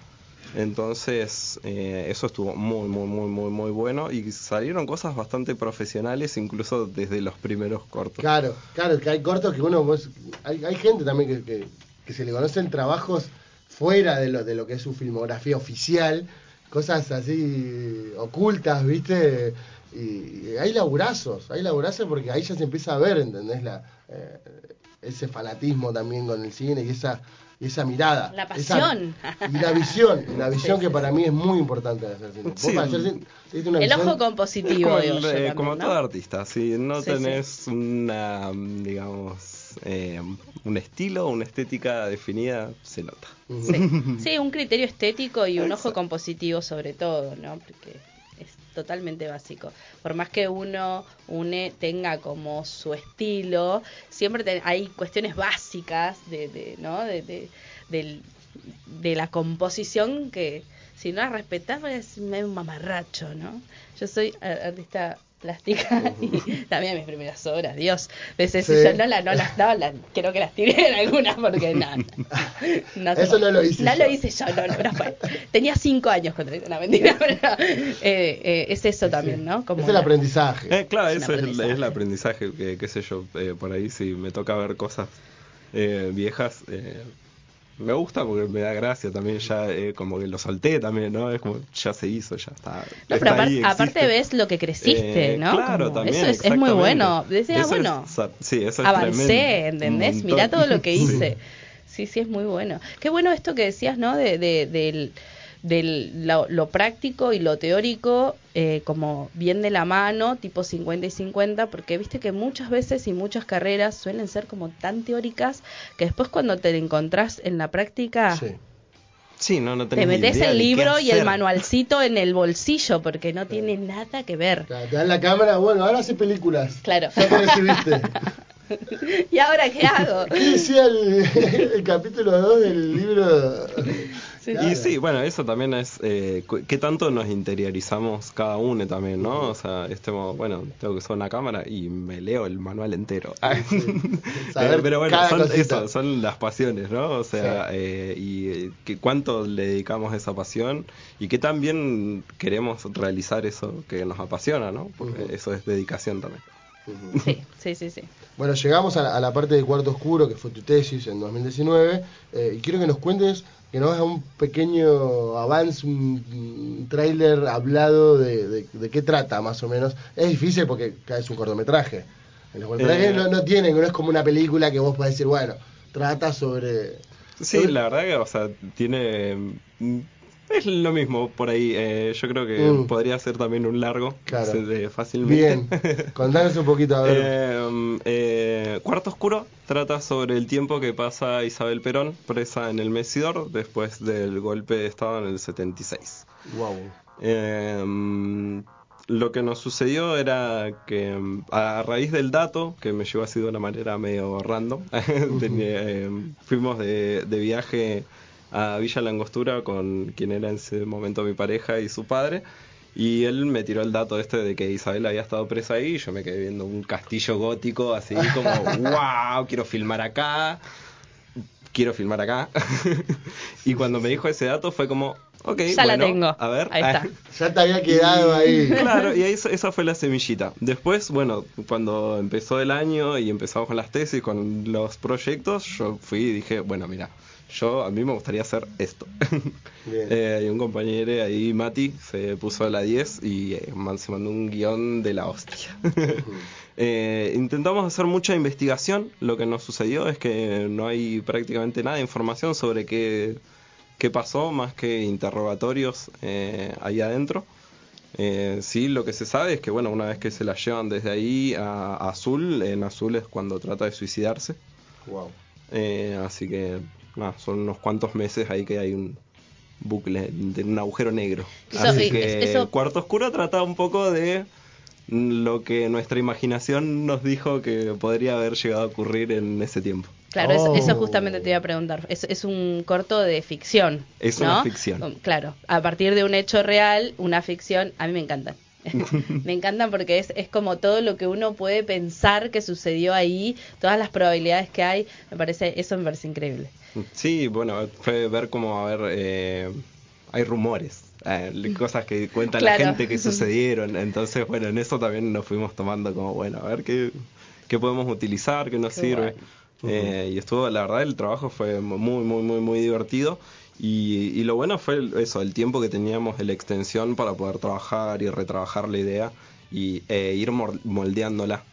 Entonces, eh, eso estuvo muy, muy, muy, muy, muy bueno y salieron cosas bastante profesionales, incluso desde los primeros cortos. Claro, claro, que hay cortos que uno. vos- hay, hay gente también que, que, se le conocen trabajos fuera de lo, de lo que es su filmografía oficial, cosas así ocultas, ¿viste? Y, y hay laburazos, hay laburazos porque ahí ya se empieza a ver, ¿entendés? La, eh, ese fanatismo también con el cine y esa, esa mirada. La Esa- pasión. y la visión, la visión que para mí es muy importante de hacer cine. Vos Sí. para hacer cine tenés una El visión- ojo Es compositivo, como, el, eh, como ¿no? todo artista, si no Sí, tenés una, digamos, eh, un estilo, una estética definida, se nota. Sí. Sí, un criterio estético y un ojo compositivo sobre todo, ¿no? Porque totalmente básico. Por más que uno une tenga como su estilo, siempre hay cuestiones básicas de, de ¿no? De, de, la composición que si no las respetás pues, es un mamarracho, ¿no? Yo soy a- artista plástica y también mis primeras obras, Dios. Veces Sí. yo no las no las no, las- creo que las tiré en algunas porque no, no, no se Eso no lo hice No yo. lo hice yo, no, no, no fue. Tenía cinco años cuando hice una mentira, pero eh, eh, es eso también, ¿no? Como es el la- aprendizaje. Eh, claro, Es eso es el, aprendizaje. es el aprendizaje, que, qué sé yo, eh, por ahí si me toca ver cosas eh, viejas, eh, me gusta porque me da gracia también, ya eh, como que lo solté también, ¿no? Es como, ya se hizo, ya está. No, está pero ahí, aparte ves lo que creciste, Eh, ¿no? Claro, Como también. Eso es, es muy bueno. Decía, Eso bueno, es, sa- sí, eso es avancé, tremendo. ¿entendés? Mirá todo lo que hice. Sí, sí, es muy bueno. Qué bueno esto que decías, ¿no? De, de- del, del lo, lo práctico y lo teórico eh, como bien de la mano, tipo 50 y 50, porque viste que muchas veces y muchas carreras suelen ser como tan teóricas que después cuando te encontrás en la práctica Sí. Sí, no, no te metes el de libro y el manualcito en el bolsillo porque no tiene nada que ver. Claro, Te dan la cámara, bueno, ahora hace películas. Claro. Ya te recibiste. ¿Y ahora qué hago? ¿Qué decía el, el capítulo 2 del libro? Claro. Y sí, bueno, eso también es eh, qué tanto nos interiorizamos cada uno también, ¿no? O sea, este, bueno, tengo que usar una cámara y me leo el manual entero. Eh, Pero bueno, son, eso, son las pasiones, ¿no? O sea, eh, y eh, que cuánto le dedicamos a esa pasión y qué tan bien queremos realizar eso que nos apasiona, ¿no? Porque eso es dedicación también. Sí, sí, sí, sí. Bueno, llegamos a la, a la parte de Cuarto Oscuro, que fue tu tesis en 2019, eh, y quiero que nos cuentes, que nos hagas un pequeño avance, un, un tráiler hablado de, de- de qué trata, más o menos. Es difícil porque cada es un cortometraje. En los cortometrajes Eh. no, no tienen, no es como una película que vos podés decir, bueno, trata sobre... Sí, sobre- la verdad que, o sea, tiene... Es lo mismo por ahí. eh, yo creo que Mm. podría ser también un largo. Claro. fácilmente. Bien, contanos un poquito, a ver. Eh, eh, Cuarto Oscuro trata sobre el tiempo que pasa Isabel Perón presa en el Mesidor después del golpe de Estado en el 76. wow. Eh, lo que nos sucedió era que mm, a raíz del dato, que me llegó así de una manera medio random, eh, fuimos de, de viaje a Villa Langostura con quien era en ese momento mi pareja y su padre. Y él me tiró el dato este de que Isabel había estado presa ahí y yo me quedé viendo un castillo gótico así como, wow, quiero filmar acá, quiero filmar acá. y cuando me dijo ese dato fue como, ok, Ya la bueno, tengo. a ver. Ahí está. Ya te había quedado ahí. Claro, y ahí esa, esa fue la semillita. Después, bueno, cuando empezó el año y empezamos con las tesis, con los proyectos, yo fui y dije, bueno, mira, yo a mí me gustaría hacer esto. Eh, y un compañero ahí, Mati, se puso a la 10 y eh, man- se mandó un guion de la hostia. Eh, intentamos hacer mucha investigación. Lo que nos sucedió es que no hay prácticamente nada de información sobre qué, qué pasó, más que interrogatorios eh, ahí adentro. Eh, sí, lo que se sabe es que, bueno, una vez que se la llevan desde ahí a, a Azul, en Azul es cuando trata de suicidarse. Wow. Así que, nada, son unos cuantos meses ahí que hay un bucle, de un agujero negro. Eso- así y- que eso- Cuarto Oscuro trata un poco de lo que nuestra imaginación nos dijo que podría haber llegado a ocurrir en ese tiempo. Claro, eso, eso Oh. justamente te iba a preguntar. Es, es un corto de ficción. Es ¿no? una ficción. Claro, a partir de un hecho real, una ficción, a mí me encantan. me encantan porque es, es como todo lo que uno puede pensar que sucedió ahí, todas las probabilidades que hay, me parece, eso me parece increíble. Sí, bueno, fue ver como, a ver, eh, hay rumores, eh, cosas que cuenta la gente que sucedieron. Entonces, bueno, en eso también nos fuimos tomando como, bueno, a ver qué, qué podemos utilizar, qué nos Qué sirve. bueno. Eh, y estuvo, la verdad, el trabajo fue muy, muy, muy, muy divertido. Y, y lo bueno fue eso, el tiempo que teníamos de la extensión para poder trabajar y retrabajar la idea y e ir moldeándola.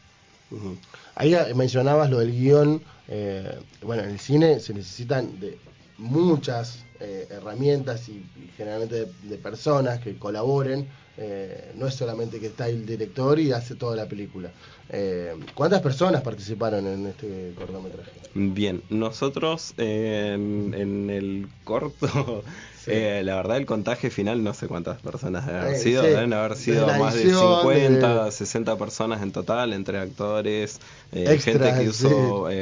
Ahí eh, mencionabas lo del guion. eh, bueno, en el cine se necesitan de muchas eh, herramientas y, generalmente de, de personas que colaboren. eh, no es solamente que está el director y hace toda la película. Eh, ¿Cuántas personas participaron en este cortometraje? Bien, nosotros eh, en el corto, eh, la verdad el contaje final no sé cuántas personas deben haber Eh, sido, sí. deben haber sido más de edición, 50, de- 60 personas en total, entre actores, eh, gente que usó, eh,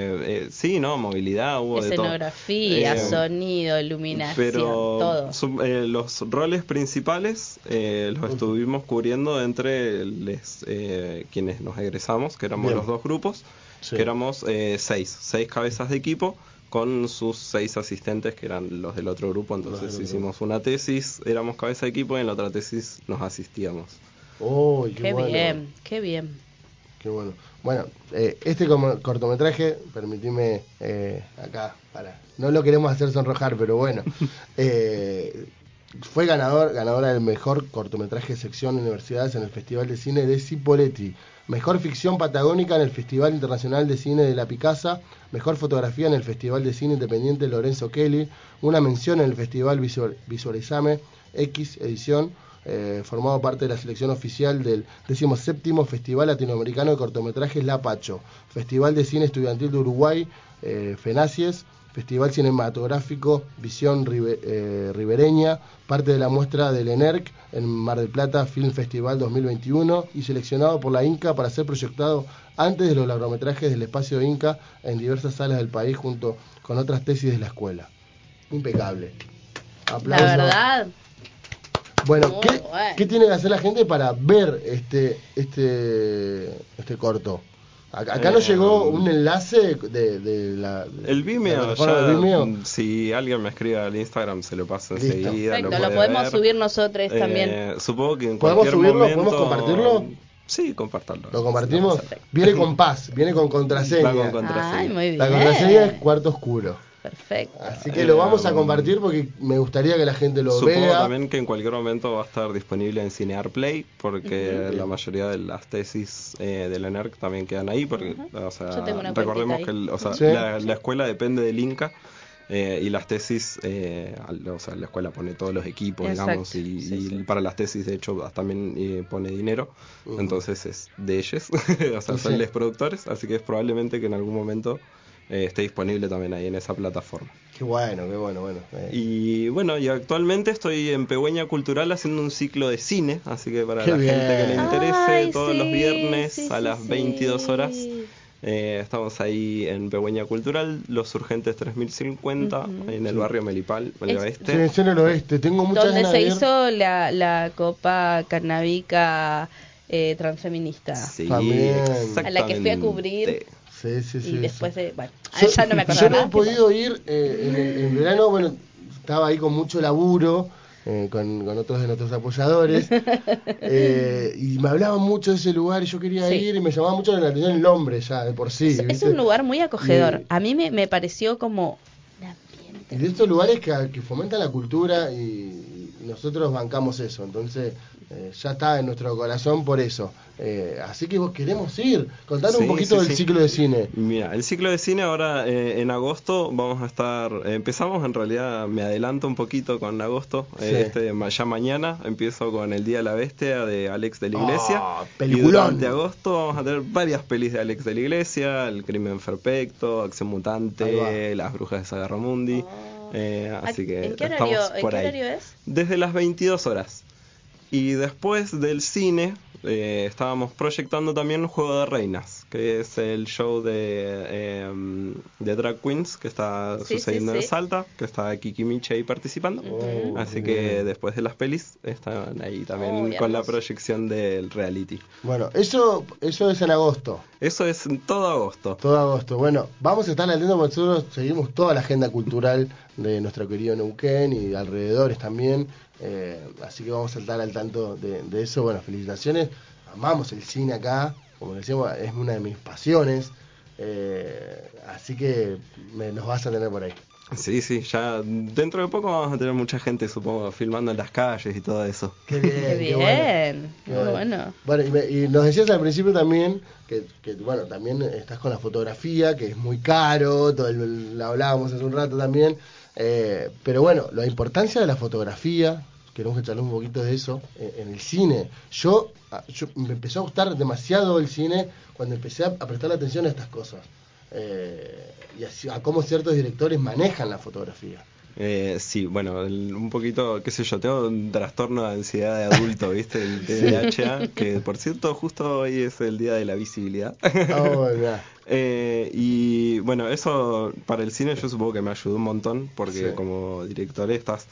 eh, sí, ¿no? Movilidad, hubo de todo. Escenografía, Eh, sonido, iluminación, pero todo. su- eh, los roles principales eh, los estuvimos cubriendo entre les, eh, quienes nos egresamos, que éramos Bien. los dos grupos, Sí. que éramos eh, seis, seis cabezas de equipo con sus seis asistentes que eran los del otro grupo, entonces hicimos una tesis, éramos cabeza de equipo y en la otra tesis nos asistíamos. ¡Uy, qué, Qué bueno! bien, qué bien. Qué bueno. Bueno, eh, este como cortometraje, permitime eh, acá, para. No lo queremos hacer sonrojar, pero bueno. eh, fue ganador, ganadora del mejor cortometraje sección de universidades en el Festival de Cine de Cipolletti. Mejor ficción patagónica en el Festival Internacional de Cine de La Picasa. Mejor fotografía en el Festival de Cine Independiente Lorenzo Kelly. Una mención en el Festival Visual- Visualizame X edición eh, formado parte de la selección oficial del 17 Festival Latinoamericano de Cortometrajes La Pacho, Festival de Cine Estudiantil de Uruguay, eh, FENACIES, Festival Cinematográfico Visión Ribe- eh, Ribereña, parte de la muestra del ENERC en Mar del Plata Film Festival 2021 y seleccionado por la Inca para ser proyectado antes de los largometrajes del espacio Inca en diversas salas del país junto con otras tesis de la escuela. Impecable. La verdad, Bueno, ¿qué, bueno. qué tiene que hacer la gente para ver este este este corto? Acá, acá nos Eh, llegó un enlace de, de la El Vimeo, ya, de Vimeo. mm, si alguien me escribe al Instagram se lo paso Listo. enseguida. perfecto, lo puede podemos ver. subir nosotros también. Eh, supongo que en ¿Podemos cualquier subirlo? momento... ¿Podemos compartirlo? Sí, compartirlo. ¿Lo compartimos? Viene con paz, viene con contraseña. Va con contraseña. Ay, muy bien. La contraseña es cuarto oscuro. Perfecto. Así que lo vamos a compartir porque me gustaría que la gente lo Supongo vea. también que en cualquier momento va a estar disponible en Cinear Play, porque la mayoría de las tesis eh, de la NERC también quedan ahí, porque, o sea, Yo tengo una recordemos que el- o sea, Sí. la, la escuela depende del Inca. eh, y las tesis, eh, o sea, la escuela pone todos los equipos, Exacto, digamos, y, sí, y sí. para las tesis, de hecho, también eh, pone dinero, entonces es de ellos, o sea, son los productores, así que es probablemente que en algún momento eh, esté disponible también ahí en esa plataforma. Qué bueno, qué bueno, bueno. Eh, Y bueno, y actualmente estoy en Pegüeña Cultural haciendo un ciclo de cine, así que para Qué la gente que le interese, Ay, todos sí, los viernes sí, a sí, las sí. 22 horas eh, estamos ahí en Pegüeña Cultural, Los Urgentes 3050, ahí en el barrio Melipal, el Es- oeste. sí, en el oeste. Tengo muchas Donde ganas se hizo la, la Copa Canábica eh, Transfeminista. Sí. A la que fui a cubrir. Exactamente. Sí, sí, sí. y después sí. de. Bueno, Yo- ya no me acuerdo. Yo no he nada. podido ir eh, en, el, en verano, bueno, estaba ahí con mucho laburo, eh, con, con otros de nuestros apoyadores, eh, y me hablaban mucho de ese lugar y yo quería Sí. ir y me llamaba mucho la atención el nombre ya, de por sí. es, un lugar muy acogedor. Y- A mí me, me pareció como Y de estos lugares que, que fomentan la cultura y nosotros bancamos eso, entonces eh, ya está en nuestro corazón por eso. Eh, así que vos queremos ir, contanos un poquito sí, del sí. ciclo de cine. Mira, el ciclo de cine ahora eh, en agosto vamos a estar, eh, empezamos en realidad, me adelanto un poquito con agosto, eh, este, ya mañana empiezo con El Día de la Bestia de Alex de la Iglesia. Ah, y durante agosto vamos a tener varias pelis de Alex de la Iglesia, El Crimen Perfecto, Acción Mutante. Las Brujas de Sagarramundi. Eh, así que ¿En qué estamos horario, ¿en por ahí. es? Desde las 22 horas. Y después del cine, eh, estábamos proyectando también Juego de Reinas, que es el show de, eh, de Drag Queens que está Sí, sucediendo sí. en Salta, que está Kiki Miche ahí participando. Oh, Así bien. que después de las pelis, están ahí también Oh, con la proyección del reality. Bueno, eso, eso es en agosto. Eso es en todo agosto. Todo agosto. Bueno, vamos a estar atentos porque nosotros seguimos toda la agenda cultural de nuestro querido Neuquén y alrededores también. eh, así que vamos a estar al tanto de, de eso. Bueno, felicitaciones. Amamos el cine acá. Como decíamos, es una de mis pasiones. eh, así que me- nos vas a tener por ahí. Sí, sí, ya dentro de poco vamos a tener mucha gente, supongo, filmando en las calles y todo eso. Qué bien. Qué qué bueno. bien, Qué bueno. Bueno, y, me- y nos decías al principio también que, que, bueno, también estás con la fotografía, que es muy caro, todo el- lo hablábamos hace un rato también, eh, pero bueno, la importancia de la fotografía, queremos que charlemos un poquito de eso, eh, en el cine. Yo, yo me empezó a gustar demasiado el cine cuando empecé a, a prestar atención a estas cosas. eh, y a cómo ciertos directores manejan la fotografía. Eh, sí, bueno, el- un poquito, qué sé yo, tengo un trastorno de ansiedad de adulto, ¿viste? El TDAH, que por cierto justo hoy es el día de la visibilidad. Ah, bueno, mirá. Eh, y bueno, eso para el cine yo supongo que me ayudó un montón, porque Sí. como director estás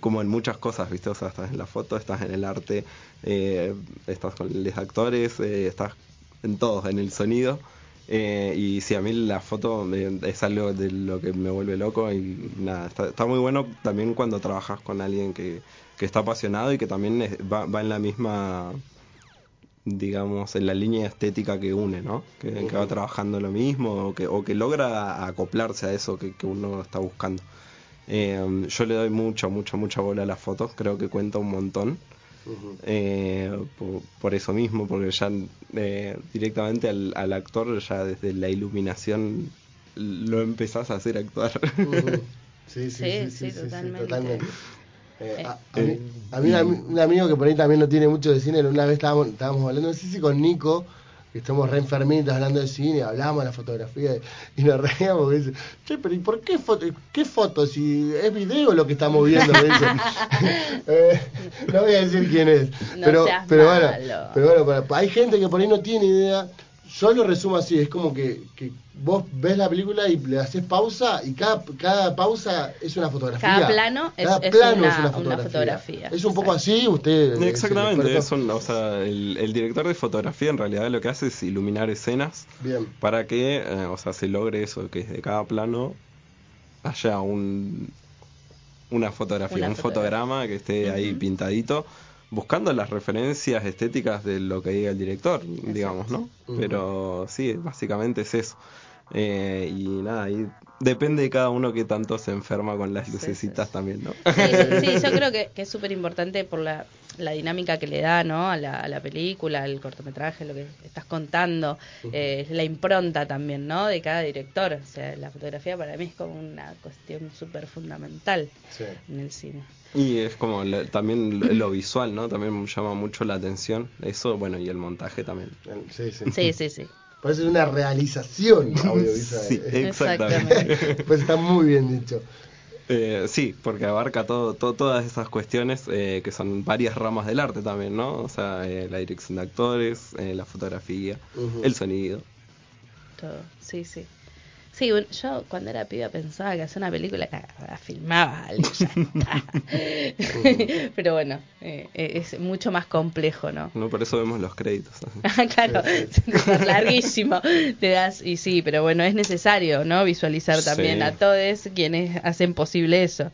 como en muchas cosas, ¿viste? O sea, estás en la foto, estás en el arte, eh, estás con los actores, eh, estás en todo, en el sonido. Eh, y sí, a mí la foto es algo de lo que me vuelve loco y nada, está, está muy bueno también cuando trabajas con alguien que, que está apasionado y que también es- va, va en la misma, digamos, en la línea estética que une, ¿no? Que, que va trabajando lo mismo o que, o que logra acoplarse a eso que, que uno está buscando. Eh, yo le doy mucho, mucho, mucha bola a las fotos, creo que cuenta un montón. Eh, por, por eso mismo, porque ya eh, directamente al, al actor, ya desde la iluminación, lo empezás a hacer actuar. Sí, sí, Sí, sí, sí, sí, sí, totalmente. totalmente. Eh, Eh. a, a mí, a mí un, ami- un amigo que por ahí también no tiene mucho de cine, una vez estábamos, estábamos hablando, no sé si con Nico, que estamos re enfermitos hablando de cine, hablamos de la fotografía y nos reíamos porque dice, che, pero ¿y por qué foto? ¿Qué foto? Si es video lo que estamos viendo. Eh, no voy a decir quién es. No pero, pero bueno, malo. pero bueno, hay gente que por ahí no tiene idea. Yo lo resumo así, es como que, que vos ves la película y le haces pausa y cada, cada pausa es una fotografía. Cada plano es- Cada es plano una- es una una fotografía. Es un poco así, usted... el Exactamente, es un- o sea, el, el director de fotografía en realidad lo que hace es iluminar escenas Bien. para que, eh, o sea, se logre eso, que de cada plano haya un una fotografía, Una un fotografía. fotograma que esté ahí pintadito, buscando las referencias estéticas de lo que diga el director, digamos, ¿no? Pero sí, básicamente es eso. Eh, y nada, y depende de cada uno que tanto se enferma con las lucecitas sí, sí. también, ¿no? Sí, sí, yo creo que, que es súper importante por la, la dinámica que le da ¿no? a, la, a la película, al cortometraje, lo que estás contando, eh, la impronta también ¿no? de cada director. O sea, la fotografía para mí es como una cuestión súper fundamental Sí. en el cine. Y es como la- también lo, lo visual, ¿no? También me llama mucho la atención. Eso, bueno, y el montaje también. Sí, sí. Sí, sí, sí. Parece una realización audiovisual. Sí, Eh, exactamente. Pues está muy bien dicho. Eh, sí, porque abarca todo, todo- todas esas cuestiones eh, que son varias ramas del arte también, ¿no? O sea, eh, la dirección de actores, eh, la fotografía, el sonido. Todo. Sí, sí. Sí, bueno, yo cuando era piba pensaba que hacer una película la, la filmaba algo, ya está. Pero bueno, eh, eh, es mucho más complejo, ¿no? ¿no? Por eso vemos los créditos. claro, es larguísimo. Te das, y sí, pero bueno, es necesario, ¿no? Visualizar también Sí. a todos quienes hacen posible eso.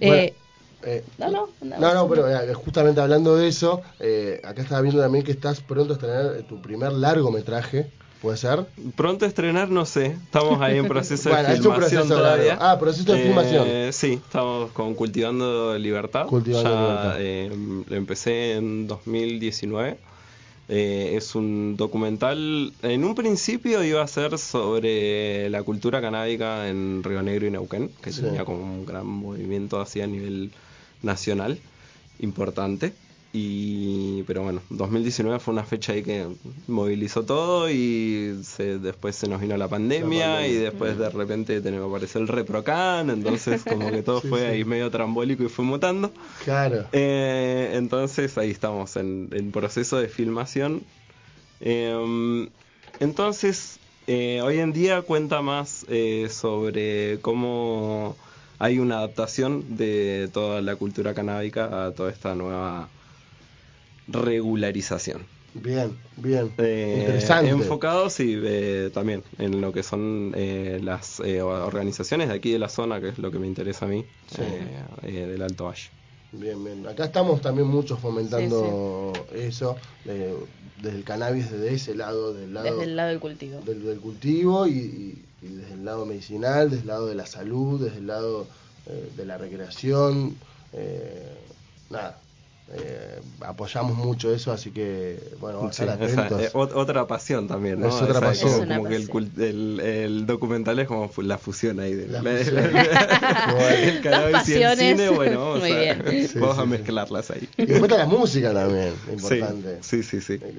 Bueno, Eh, eh, no, no, no, No, no, pero eh, justamente hablando de eso, eh, acá estaba viendo también que estás pronto a estrenar tu primer largometraje. ¿Puede ser? Pronto estrenar, no sé. Estamos ahí en proceso Bueno, de es un filmación proceso todavía. Ah, proceso de Eh, filmación. Sí, estamos con Cultivando Libertad. Cultivando ya, Libertad. eh, lo empecé en 2019. Eh, es un documental, en un principio iba a ser sobre la cultura canábica en Río Negro y Neuquén, que Sí. tenía como un gran movimiento así a nivel nacional, importante. Y, pero bueno, 2019 fue una fecha ahí que movilizó todo y se, después se nos vino la pandemia, La pandemia. y después de repente tenemos apareció el Reprocan, entonces como que todo Sí, fue sí. ahí medio trambólico y fue mutando. Claro. Eh, entonces ahí estamos en, en proceso de filmación. Eh, entonces, eh, hoy en día cuenta más eh, sobre cómo hay una adaptación de toda la cultura canábica a toda esta nueva regularización. Bien, bien. Eh, Interesante. Enfocado, sí, eh, también en lo que son eh, las eh, organizaciones de aquí de la zona, que es lo que me interesa a mí, Sí. eh, eh, del Alto Valle. Bien, bien. Acá estamos también muchos fomentando eso, de- desde el cannabis, desde ese lado, del lado, Desde el lado del cultivo. del, del cultivo y, y- y desde el lado medicinal, desde el lado de la salud, desde el lado eh, de la recreación. eh, nada, eh, apoyamos mucho eso, así que, bueno, vamos Sí, a estar esa, atentos. eh, ot- otra pasión también, ¿no? Es otra Esa pasión. Como, Es como que el, pasión. el, el documental es como la fusión ahí. De, La de- fusión. el cannabis y el pasiones. cine, bueno, vamos, Muy a, bien. Sí, vamos sí, a sí. mezclarlas ahí. Y después está la música también, importante. sí, sí, sí. Eh,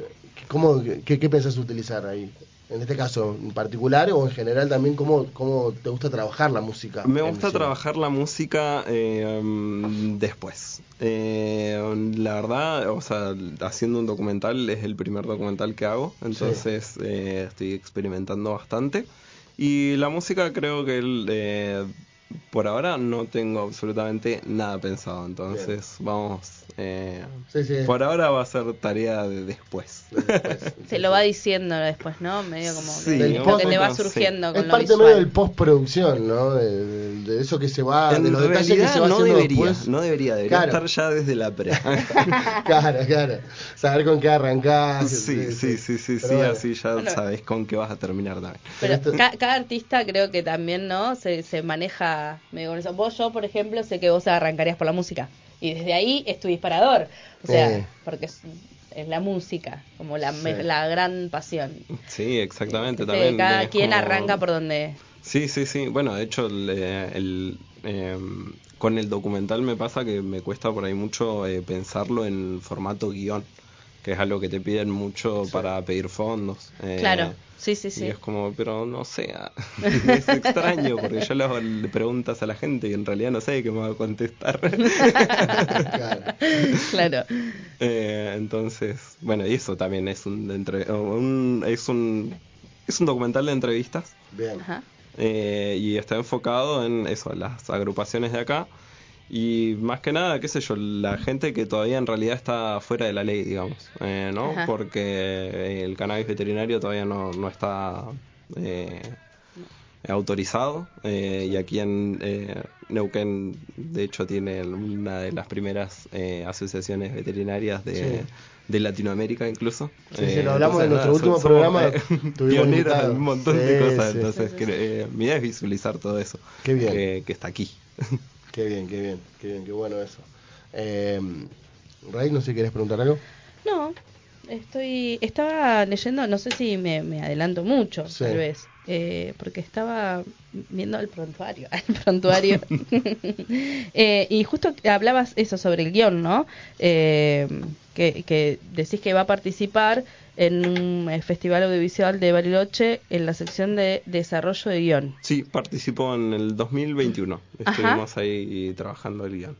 ¿Cómo, qué, ¿Qué pensás utilizar ahí? En este caso, en particular o en general también, ¿cómo, cómo te gusta trabajar la música? Me gusta trabajar la música eh, después. Eh, la verdad, o sea, haciendo un documental es el primer documental que hago, entonces eh, estoy experimentando bastante. Y la música creo que el, eh, por ahora no tengo absolutamente nada pensado, entonces vamos. eh, Sí, sí. Por ahora va a ser tarea de después. Después, Se lo va diciendo después, ¿no? Medio como Sí, que lo que te va sí. surgiendo Es con lo parte visual. medio del postproducción, ¿no? De, de- de eso que se va, en de los detalles que se va no haciendo debería, después. no debería, debería Claro. estar ya desde la pre. claro, claro. Saber con qué arrancás. Sí, sí, sí, sí, sí, bueno. así ya Bueno. sabes con qué vas a terminar también. Pero Pero esto- ca- cada artista creo que también, ¿no? Se, se maneja medio con eso. Vos, yo, por ejemplo, sé que vos arrancarías por la música. Y desde ahí es tu disparador. O sea, Sí. porque es, es la música, como la, Sí. la gran pasión. Sí, exactamente. Este, también cada quien como- arranca por donde... Sí, sí, sí. Bueno, de hecho, el, el, eh, con el documental me pasa que me cuesta por ahí mucho eh, pensarlo en formato guion, que es algo que te piden mucho para pedir fondos. eh, Claro, sí, sí, sí. Y es como, pero no sé, ah, es extraño porque yo le hago le preguntas a la gente y en realidad no sé qué me va a contestar. Claro. Claro. Eh, entonces, bueno, y eso también es un, entre- un- es un es un documental de entrevistas Bien. Ajá. eh, y está enfocado en eso, las agrupaciones de acá y más que nada, qué sé yo, la gente que todavía en realidad está fuera de la ley, digamos, eh, ¿no? Ajá. Porque el cannabis veterinario todavía no, no está eh, autorizado eh, y aquí en eh, Neuquén de hecho tiene una de las primeras eh, asociaciones veterinarias de, Sí. de Latinoamérica incluso. Sí, sí, Eh, lo hablamos en nuestro último somos, programa, eh, tuvimos pioneros un montón de cosas, sí. entonces Sí, sí, que, eh, mi idea es visualizar todo eso Qué bien. Que está aquí. Qué bien, qué bien, qué bien, qué bueno eso. Eh, Ray, no sé si querés preguntar algo. No, estoy, estaba leyendo, no sé si me, me adelanto mucho, Sí. tal vez, eh, porque estaba viendo el prontuario, el prontuario, Eh, y justo hablabas eso sobre el guion, ¿no? Eh, que, que decís que va a participar en un eh, festival audiovisual de Bariloche en la sección de desarrollo de guion. Sí, participó en el 2021. Ajá. Estuvimos ahí trabajando el guion.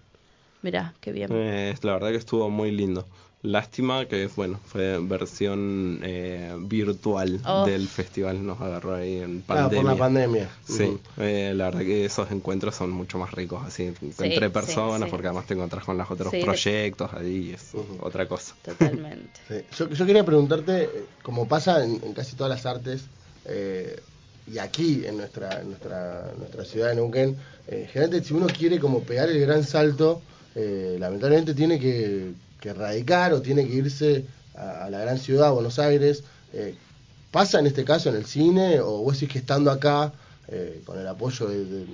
Mirá, qué bien. Eh, la verdad que estuvo muy lindo. Lástima que, bueno, fue versión eh, virtual Oh. del festival. Nos agarró ahí en Ah, pandemia. por la pandemia. Sí, eh, la verdad que esos encuentros son mucho más ricos así entre personas sí. porque además te encontrás con los otros proyectos ahí y es otra cosa. Totalmente. Sí. Yo, yo quería preguntarte, eh, como pasa en, en casi todas las artes, eh, y aquí en nuestra, en nuestra, nuestra ciudad de Neuquén, eh, generalmente si uno quiere como pegar el gran salto, eh, lamentablemente tiene que, que radicar o tiene que irse a, a la gran ciudad, Buenos Aires. Eh, ¿Pasa en este caso en el cine o vos decís que estando acá, eh, con el apoyo de, de-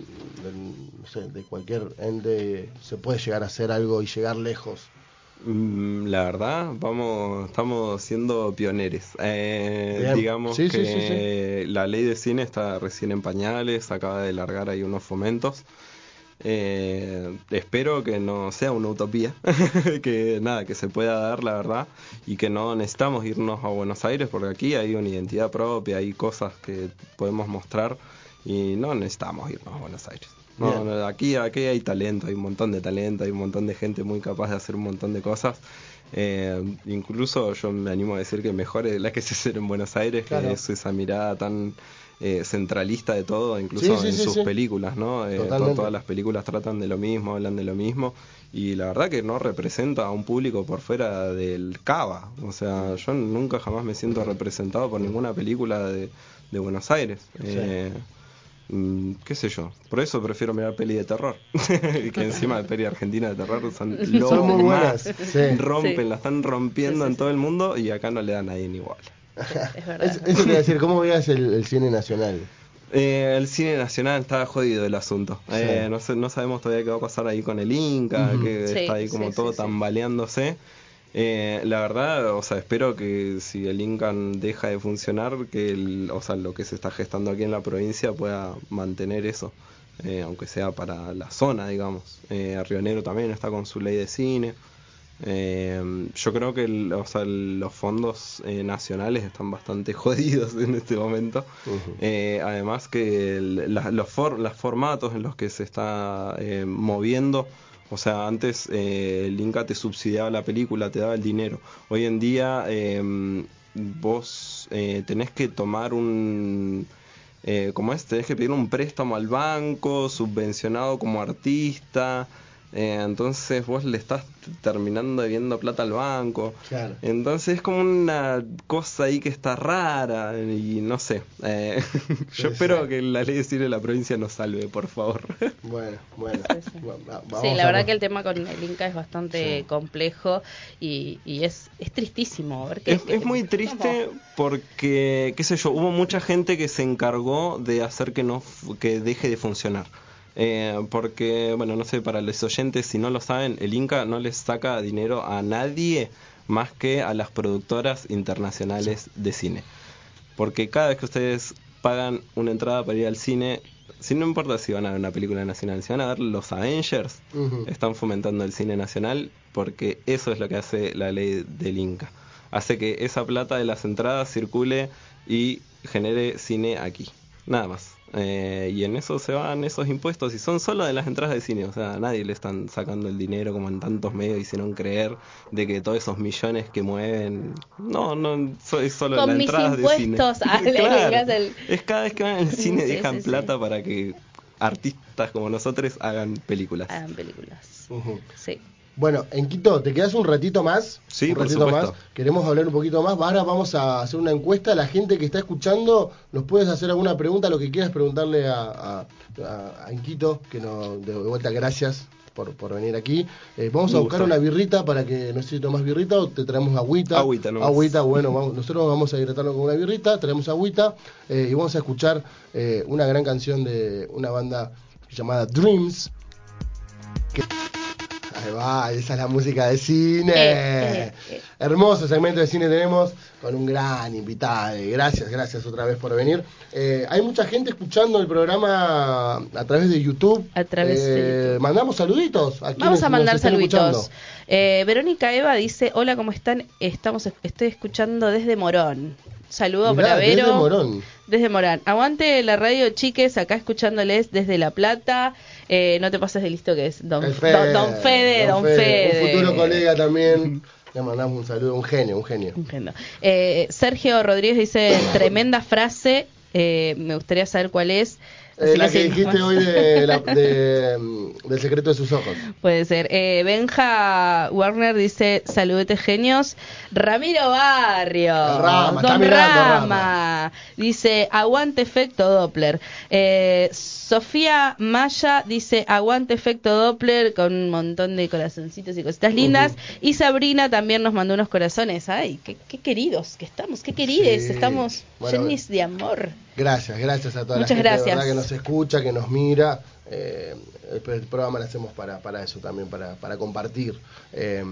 no sé, de cualquier ente, se puede llegar a hacer algo y llegar lejos? Mm, La verdad, vamos, estamos siendo pioneros. Eh, digamos Sí, sí, que la ley de cine está recién en pañales, acaba de largar ahí unos fomentos. Eh, espero que no sea una utopía, que nada, que se pueda dar la verdad y que no necesitamos irnos a Buenos Aires porque aquí hay una identidad propia, hay cosas que podemos mostrar y no necesitamos irnos a Buenos Aires. No, aquí, aquí hay talento, hay un montón de talento, hay un montón de gente muy capaz de hacer un montón de cosas. Eh, incluso yo me animo a decir que mejor es la que se hace en Buenos Aires, Claro. que es esa mirada tan eh, centralista de todo, incluso Sí, sí, en sí, sus sí. películas, ¿no? Eh, to- todas las películas tratan de lo mismo, hablan de lo mismo, y la verdad que no representa a un público por fuera del cava. O sea, yo nunca jamás me siento representado por ninguna película de, de Buenos Aires. Eh, mm, qué sé yo, por eso prefiero mirar peli de terror, y que encima de peli argentina de terror son lo Son muy buenas, más. sí. rompen, Sí. la están rompiendo en todo el mundo y acá no le da a nadie ni igual. Es verdad. Es- eso te iba a decir, ¿cómo veías el, el cine nacional? Eh, el cine nacional está jodido el asunto. Sí. Eh, no, sé, no sabemos todavía qué va a pasar ahí con el Inca, que Sí, está ahí como sí, todo tambaleándose. Eh, la verdad, o sea, espero que si el Inca deja de funcionar, que el- o sea, lo que se está gestando aquí en la provincia pueda mantener eso, eh, aunque sea para la zona, digamos. Eh, Río Negro también está con su ley de cine. Eh, yo creo que el- o sea, el- los fondos eh, nacionales están bastante jodidos en este momento. Eh, además que el- la- los, for- los formatos en los que se está eh, moviendo, o sea, antes eh, el Inca te subsidiaba la película, te daba el dinero. Hoy en día eh, vos eh, tenés que tomar un... Eh, como es, tenés que pedir un préstamo al banco, subvencionado como artista. Eh, entonces vos le estás terminando debiendo plata al banco. Claro. Entonces es como una cosa ahí que está rara y no sé. eh, yo espero que la ley de cine de la provincia nos salve, por favor. Bueno, bueno. Sí, sí. Vamos la a- verdad que el tema con el Inca es bastante Sí. complejo y, y es, es tristísimo. Ver que, Es, es muy triste porque, qué sé yo, hubo mucha gente que se encargó de hacer que no que deje de funcionar. Eh, porque, bueno, no sé, para los oyentes, si no lo saben, el Inca no les saca dinero a nadie más que a las productoras internacionales de cine. Porque cada vez que ustedes pagan una entrada para ir al cine, si no importa si van a ver una película nacional, si van a ver los Avengers, están fomentando el cine nacional porque eso es lo que hace la ley del Inca. Hace que esa plata de las entradas circule y genere cine aquí. Nada más. Eh, y en eso se van esos impuestos y son solo de las entradas de cine. O sea, a nadie le están sacando el dinero como en tantos medios hicieron creer de que todos esos millones que mueven. No, no, so- es solo Con las entradas de cine. ah, Claro. el- Es cada vez que van al cine Sí, dejan sí, sí. plata para que artistas como nosotros hagan películas. Hagan películas. Sí. Bueno, en Quito, ¿te quedas un ratito más? Sí, un por ratito supuesto. más. Queremos hablar un poquito más. Ahora vamos a hacer una encuesta. La gente que está escuchando, nos puedes hacer alguna pregunta, lo que quieras preguntarle a, a, Inquito, que nos, de vuelta, gracias por, por venir aquí. Eh, vamos a buscar una birrita para que, no sé si tomás birrita o te traemos agüita. Agüita nomás. Agüita, bueno, vamos- nosotros vamos a hidratarnos con una birrita, traemos agüita eh, y vamos a escuchar eh, una gran canción de una banda llamada Dreams. que- Va, esa es la música de cine. Eh, eh, eh. Hermoso segmento de cine tenemos con un gran invitado. Gracias, gracias otra vez por venir. Eh, hay mucha gente escuchando el programa a través de YouTube. A través de YouTube. Mandamos saluditos. A Vamos a mandar saluditos. Eh, Verónica Eva dice, hola, ¿cómo están? Estamos, estoy escuchando desde Morón. Saludo Mirá, para Vero. desde Morón. Desde Morón. Aguante la radio, chiques, acá escuchándoles desde La Plata. Eh, no te pases de listo que es Don, El don, don Fede, Don Fede. Un futuro colega también. Le mandamos un saludo, un genio, un genio. Un genio. Eh, Sergio Rodríguez dice, tremenda frase, eh, me gustaría saber cuál es. Eh, la que dijiste hoy de, la- de, del secreto de sus ojos. Puede ser. Eh, Benja Warner dice, saludete genios. Ramiro Barrio. Rama, Don Rama. Rama. Dice, aguante efecto Doppler. Eh, Sofía Maya dice, aguante efecto Doppler con un montón de corazoncitos y cositas lindas. Y Sabrina también nos mandó unos corazones. Ay, qué, qué queridos que estamos, qué querides. Sí. Estamos Bueno, llenos de amor. Gracias, gracias a toda Muchas la gente de gracias. verdad que nos escucha, que nos mira. Eh, el, el programa lo hacemos para, para eso también, para, para compartir. Eh,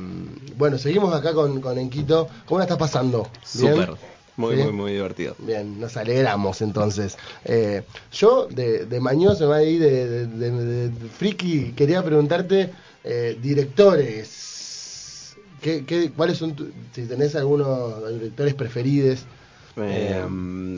bueno, seguimos acá con, con Enquito. ¿Cómo la estás pasando? Súper. Muy, muy, muy divertido. Bien, nos alegramos entonces. Eh, yo, de, de mañoso, ahí, de, de, de- de- de friki, quería preguntarte, eh, directores, ¿qué, qué, cuáles son, tu- si tenés algunos directores preferidos? Eh,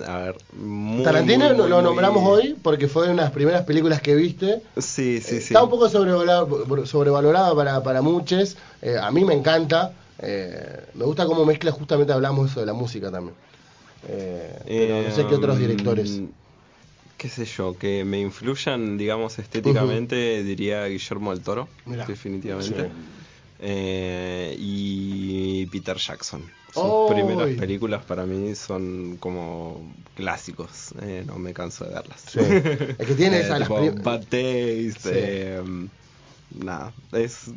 a ver. muy, Tarantino muy, lo- muy, lo muy- nombramos hoy porque fue una de las primeras películas que viste. Sí, sí, Eh, sí. Está un poco sobrevalorado, sobrevalorado para, para muchos. Eh, a mí me encanta. Eh, me gusta cómo mezcla, justamente hablamos eso de la música también. Eh, pero no sé qué otros Eh, directores. Qué sé yo, que me influyan, digamos, estéticamente, diría Guillermo del Toro, Mirá. definitivamente. Sí. Eh, y Peter Jackson. Sus primeras películas para mí son como clásicos, eh, no me canso de verlas. Sí. Es que tiene Eh, esa, las tipo prim- Bad Taste, Sí. eh, nada, es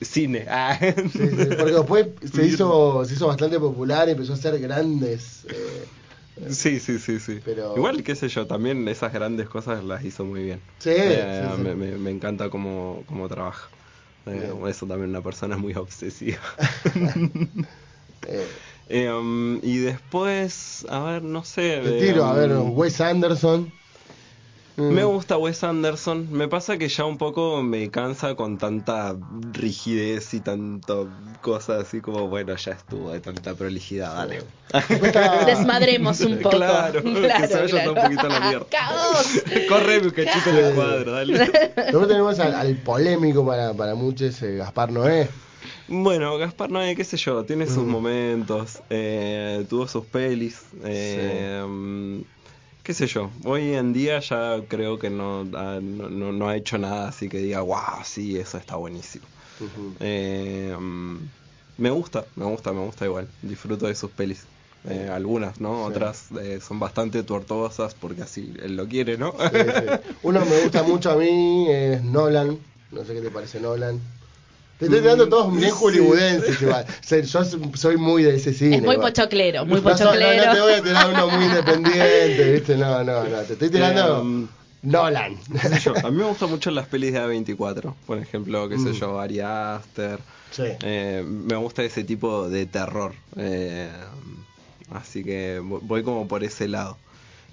cine. Ah. Sí, sí, porque después se hizo, se hizo bastante popular y empezó a hacer grandes. eh, Sí, sí, sí, sí. Pero- Igual, qué sé yo, también esas grandes cosas las hizo muy bien. Sí, Eh, sí, sí. Me, me- me encanta cómo, cómo trabaja. Eh, eso también una persona muy obsesiva. eh, um, y después, a ver, no sé. te tiro, a ver, um, Wes Anderson. Mm, Me gusta Wes Anderson. Me pasa que ya un poco me cansa con tanta rigidez y tanto cosas así como, bueno, ya estuvo de tanta prolijidad, dale. Desmadremos un poco. Claro, que se vaya un poquito a la mierda. ¡Caos! Corre un cachito en el cuadro, dale. Después tenemos al, al polémico para, para muchos, eh, Gaspar Noé. Bueno, Gaspar Noé, qué sé yo, tiene sus Mm. momentos, eh, tuvo sus pelis, eh, mm, qué sé yo, hoy en día ya creo que no, ha- no, no- no ha hecho nada así que diga, wow, sí, eso está buenísimo. Eh, mm, me gusta, me gusta, me gusta igual, disfruto de sus pelis. Eh, algunas, ¿no? Sí. Otras eh, son bastante tortuosas porque así él lo quiere, ¿no? Sí, sí. Uno me gusta mucho a mí, es Nolan. No sé qué te parece Nolan. Te estoy tirando todos bien sí. hollywoodenses igual. O sea, Yo soy muy de ese cine. Es muy igual. pochoclero, muy No, so- no, pochoclero. No, te voy a tirar uno muy independiente, ¿viste? No, no, no. Te estoy tirando Eh, Nolan. qué sé yo, A mí me gustan mucho las pelis de A24, por ejemplo, qué sé Mm. yo, Ari Aster. Sí. Eh, me gusta ese tipo de terror. eh, así que vo- voy como por ese lado.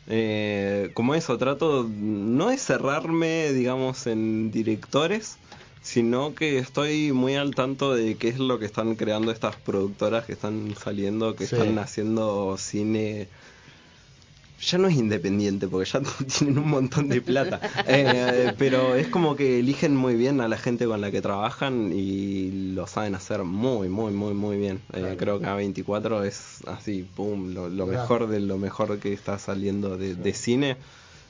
Eh, como eso, trato no de cerrarme, digamos, en directores, sino que estoy muy al tanto de qué es lo que están creando estas productoras que están saliendo, que Sí. están haciendo cine ya no es independiente porque ya tienen un montón de plata. Eh, pero es como que eligen muy bien a la gente con la que trabajan y lo saben hacer muy, muy, muy, muy bien. Eh, Claro. Creo que A24 es así, pum, lo, lo mejor de lo mejor que está saliendo de, de cine.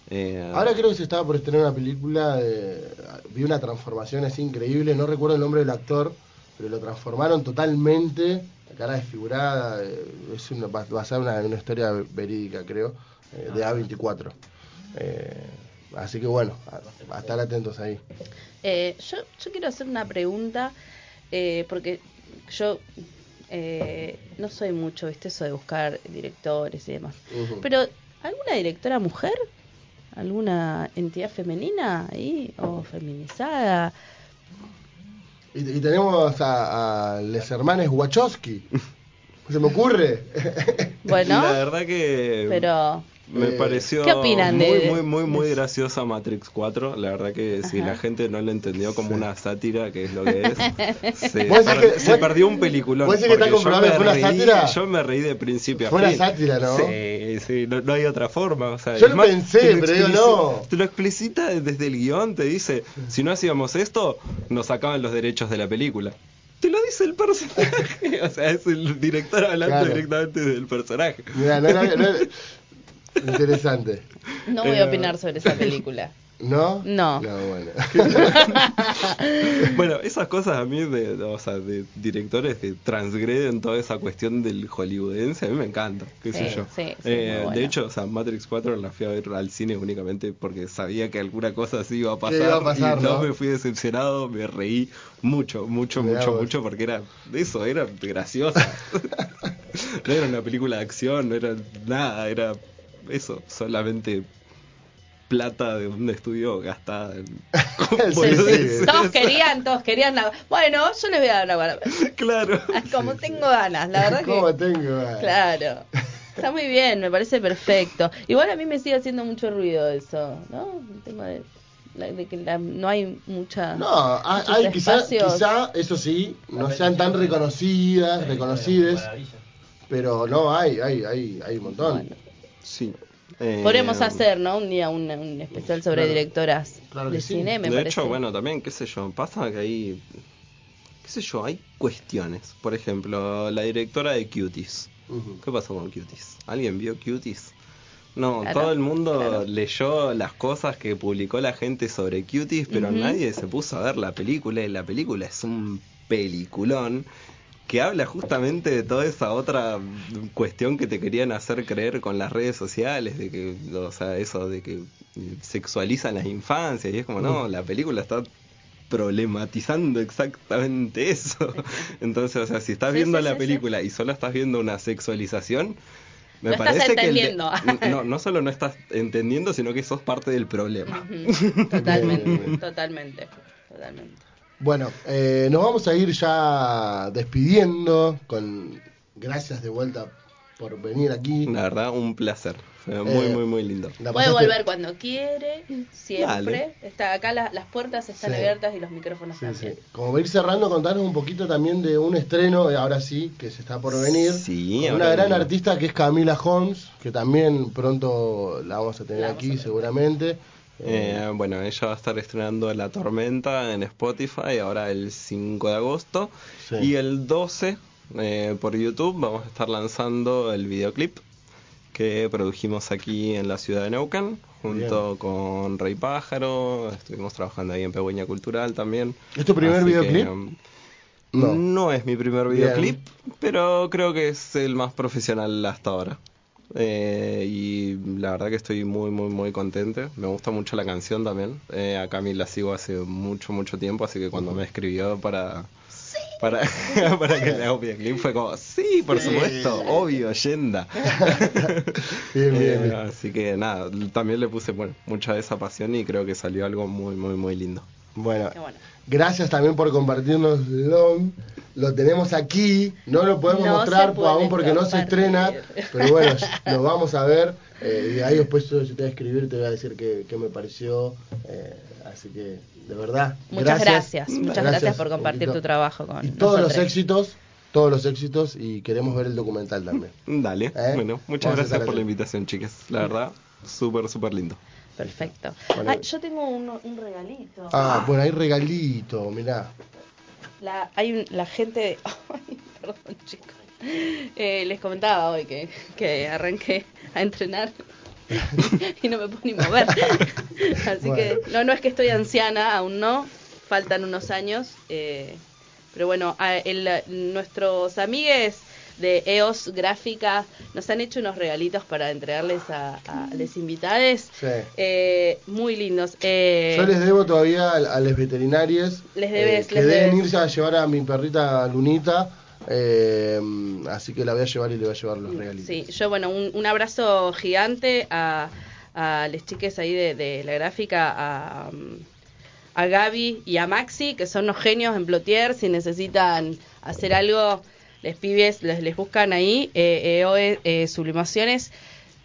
Eh, Ahora creo que se estaba por estrenar una película, de- vi una transformación así increíble, no recuerdo el nombre del actor, pero lo transformaron totalmente, la cara desfigurada, eh, es una, bas- basada en una, una historia verídica creo, eh, de A24. Eh, así que bueno, a, a estar atentos ahí. Eh, yo, yo quiero hacer una pregunta, eh, porque yo eh, no soy mucho, ¿viste? Eso de buscar directores y demás. Pero, ¿alguna directora mujer? ¿Alguna entidad femenina ahí? ¿O feminizada? Y, y tenemos a, a Les Hermanes Wachowski. ¿Se me ocurre? Bueno, La verdad que pero... me Eh, pareció ¿qué opinan muy, de- muy, muy, muy graciosa Matrix 4. La verdad que si Ajá. la gente no lo entendió como Sí. una sátira, que es lo que es, se, ¿Vos decís per- que- se vos- perdió un peliculón. vos decís que está yo comprobado que fue una reí- sátira? Yo me reí de principio a Fue una fin. sátira, ¿no? Sí, sí, no, no hay otra forma. O sea, Yo lo pensé, lo pero digo, explici- no. Te lo explicita desde el guion, te dice, si no hacíamos esto, nos sacaban los derechos de la película. Te lo dice el personaje. o sea, es el director hablando Claro. directamente del personaje. Mirá, no no era- Interesante. No voy Eh, a opinar sobre esa película. ¿No? No. No, bueno. Bueno, esas cosas a mí, de, de- o sea, de directores que transgreden toda esa cuestión del hollywoodense, a mí me encanta, qué sé yo. sí, sí, Eh, muy bueno. De hecho, o sea, Matrix 4 la fui a ver al cine únicamente porque sabía que alguna cosa así iba a pasar. iba a pasar, y no, ¿no? me fui decepcionado, me reí mucho, mucho, Mirá mucho, vos. mucho, porque era eso, era graciosa. no era una película de acción, no era nada, era eso, solamente plata de un estudio gastada en Sí. Todos querían, todos querían. la- Bueno, yo les voy a dar una guarda. Claro. Como tengo ganas, la verdad ¿Cómo que. tengo? ganas? Claro. Está muy bien, me parece perfecto. Igual a mí me sigue haciendo mucho ruido eso, ¿no? El tema de, la- de que la- no hay mucha. No, hay, quizá, quizá, eso sí, no sean tan reconocidas, reconocidas, pero no, hay, hay, hay, hay un montón. Bueno. Sí. Eh, Podríamos hacer, ¿no? Un día un, un especial sobre Claro. directoras Claro de sí. cine, me de parece. hecho, bueno, también, qué sé yo, pasa que hay, qué sé yo, hay cuestiones. Por ejemplo, la directora de Cuties. ¿Qué pasó con Cuties? ¿Alguien vio Cuties? No, Claro, todo el mundo claro. leyó las cosas que publicó la gente sobre Cuties, pero nadie se puso a ver la película y la película es un peliculón que habla justamente de toda esa otra cuestión que te querían hacer creer con las redes sociales, de que, o sea, eso de que sexualizan las infancias y es como, no, la película está problematizando exactamente eso. Entonces, o sea, si estás Sí, viendo sí, la sí, película y solo estás viendo una sexualización, me No estás parece que de- entendiendo. no, no solo no estás entendiendo, sino que sos parte del problema. Totalmente, totalmente, totalmente. Bueno, eh, nos vamos a ir ya despidiendo con gracias de vuelta por venir aquí. La verdad, un placer. Fue muy, Eh, muy, muy lindo. Puede volver cuando quiere, siempre. Dale. Está acá la- las puertas están Sí. abiertas y los micrófonos Sí, sí. también. Como va a ir cerrando, contanos un poquito también de un estreno, eh, ahora sí, que se está por venir. Sí, con una gran artista que es Camila Holmes, que también pronto la vamos a tener La vamos a aquí seguramente. Eh, bueno, ella va a estar estrenando La Tormenta en Spotify ahora el 5 de agosto. Sí. Y el 12 eh, por YouTube vamos a estar lanzando el videoclip que produjimos aquí en la ciudad de Neuquén junto con Rey Pájaro. Estuvimos trabajando ahí en Pegüeña Cultural también. ¿Es tu primer Así videoclip? um, No. no. es mi primer Bien. videoclip, pero creo que es el más profesional hasta ahora. Eh, y la verdad que estoy muy, muy, muy contento. Me gusta mucho la canción también. Eh, a Cami la sigo hace mucho, mucho tiempo, así que cuando me escribió para... Para, para que le haga un videoclip fue como, sí, por supuesto, obvio, Yenda. Bien, bien, Eh, bien. así que nada, también le puse bueno, mucha de esa pasión y creo que salió algo muy, muy, muy lindo. Bueno, Qué bueno. Gracias también por compartirnos Long. Lo tenemos aquí, no lo podemos No mostrar puede aún porque no se estrena, pero bueno, lo vamos a ver. eh, y ahí después yo, te voy a escribir, te voy a decir qué, qué me pareció. eh, así que, de verdad, Muchas gracias, muchas gracias por compartir tu trabajo con Y todos los éxitos, todos los éxitos, y queremos ver el documental también. Dale, ¿Eh? bueno, muchas Vamos gracias por la invitación, chicas. La verdad, súper, súper lindo. Perfecto. Bueno. Ay, yo tengo un, un regalito. Ah, bueno, hay regalito, mirá. La, hay un- la gente. Ay, perdón, chicos. Eh, les comentaba hoy que, que arranqué a entrenar y no me puedo ni mover. Así Bueno. que, no, no es que estoy anciana, aún no. Faltan unos años. eh, pero bueno, el- nuestros amigues de EOS Gráfica nos han hecho unos regalitos para entregarles a, a los invitados. Sí. Eh, muy lindos. Eh, Yo les debo todavía a, a los veterinarios eh, Les debes, que les deben debes. irse a llevar a mi perrita Lunita. eh, así que la voy a llevar y le voy a llevar los regalitos. Sí, yo bueno, un, un abrazo gigante a, a les chiques ahí de, de la gráfica, a, a Gaby y a Maxi, que son unos genios en Plotier, si necesitan hacer algo, les pibes, les, les buscan ahí, eh, EOE, eh, sublimaciones.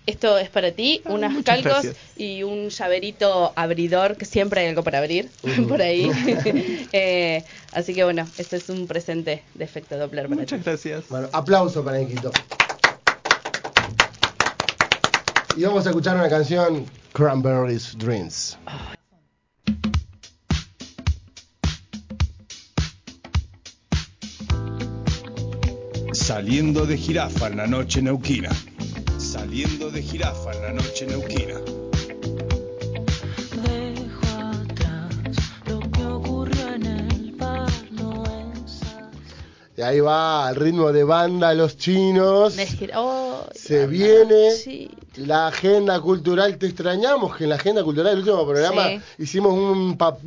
Esto es para ti, Ah, unas calcos gracias. y un llaverito abridor, que siempre hay algo para abrir por ahí. Eh, así que bueno, este es un presente de efecto Doppler para Muchas ti. gracias. Bueno, aplauso para Nikito. Y vamos a escuchar una canción, Cranberries Dreams. Saliendo de jirafa en la noche neuquina. Saliendo de jirafa en la noche neuquina. Dejo atrás lo que ocurrió en el bar, Y ahí va, al ritmo de banda, los chinos. Se viene. La agenda cultural, te extrañamos que en la agenda cultural del último programa hicimos un, pa.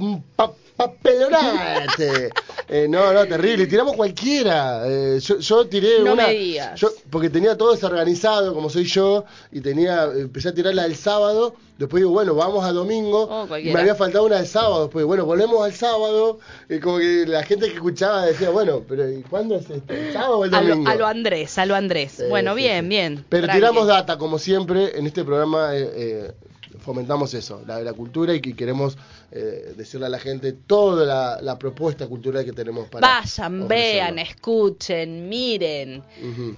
Eh, no, no, terrible. Tiramos cualquiera. Eh, yo, yo tiré No una. me digas. Yo, porque tenía todo desorganizado, como soy yo, y tenía empecé a tirarla el sábado. Después digo, bueno, vamos a domingo. Oh, y me había faltado una del sábado. Después, bueno, volvemos al sábado. Y como que la gente que escuchaba decía, bueno, pero ¿y cuándo es esto? ¿El sábado o el A lo, domingo? a lo Andrés, a lo Andrés. Bueno, sí, bien, sí. bien. Pero tranqui. tiramos data, como siempre, en este programa eh, eh, fomentamos eso, la, la cultura y que queremos eh, decirle a la gente toda la, la propuesta cultural que tenemos para Vayan, ofrecerlo. vean, escuchen, miren,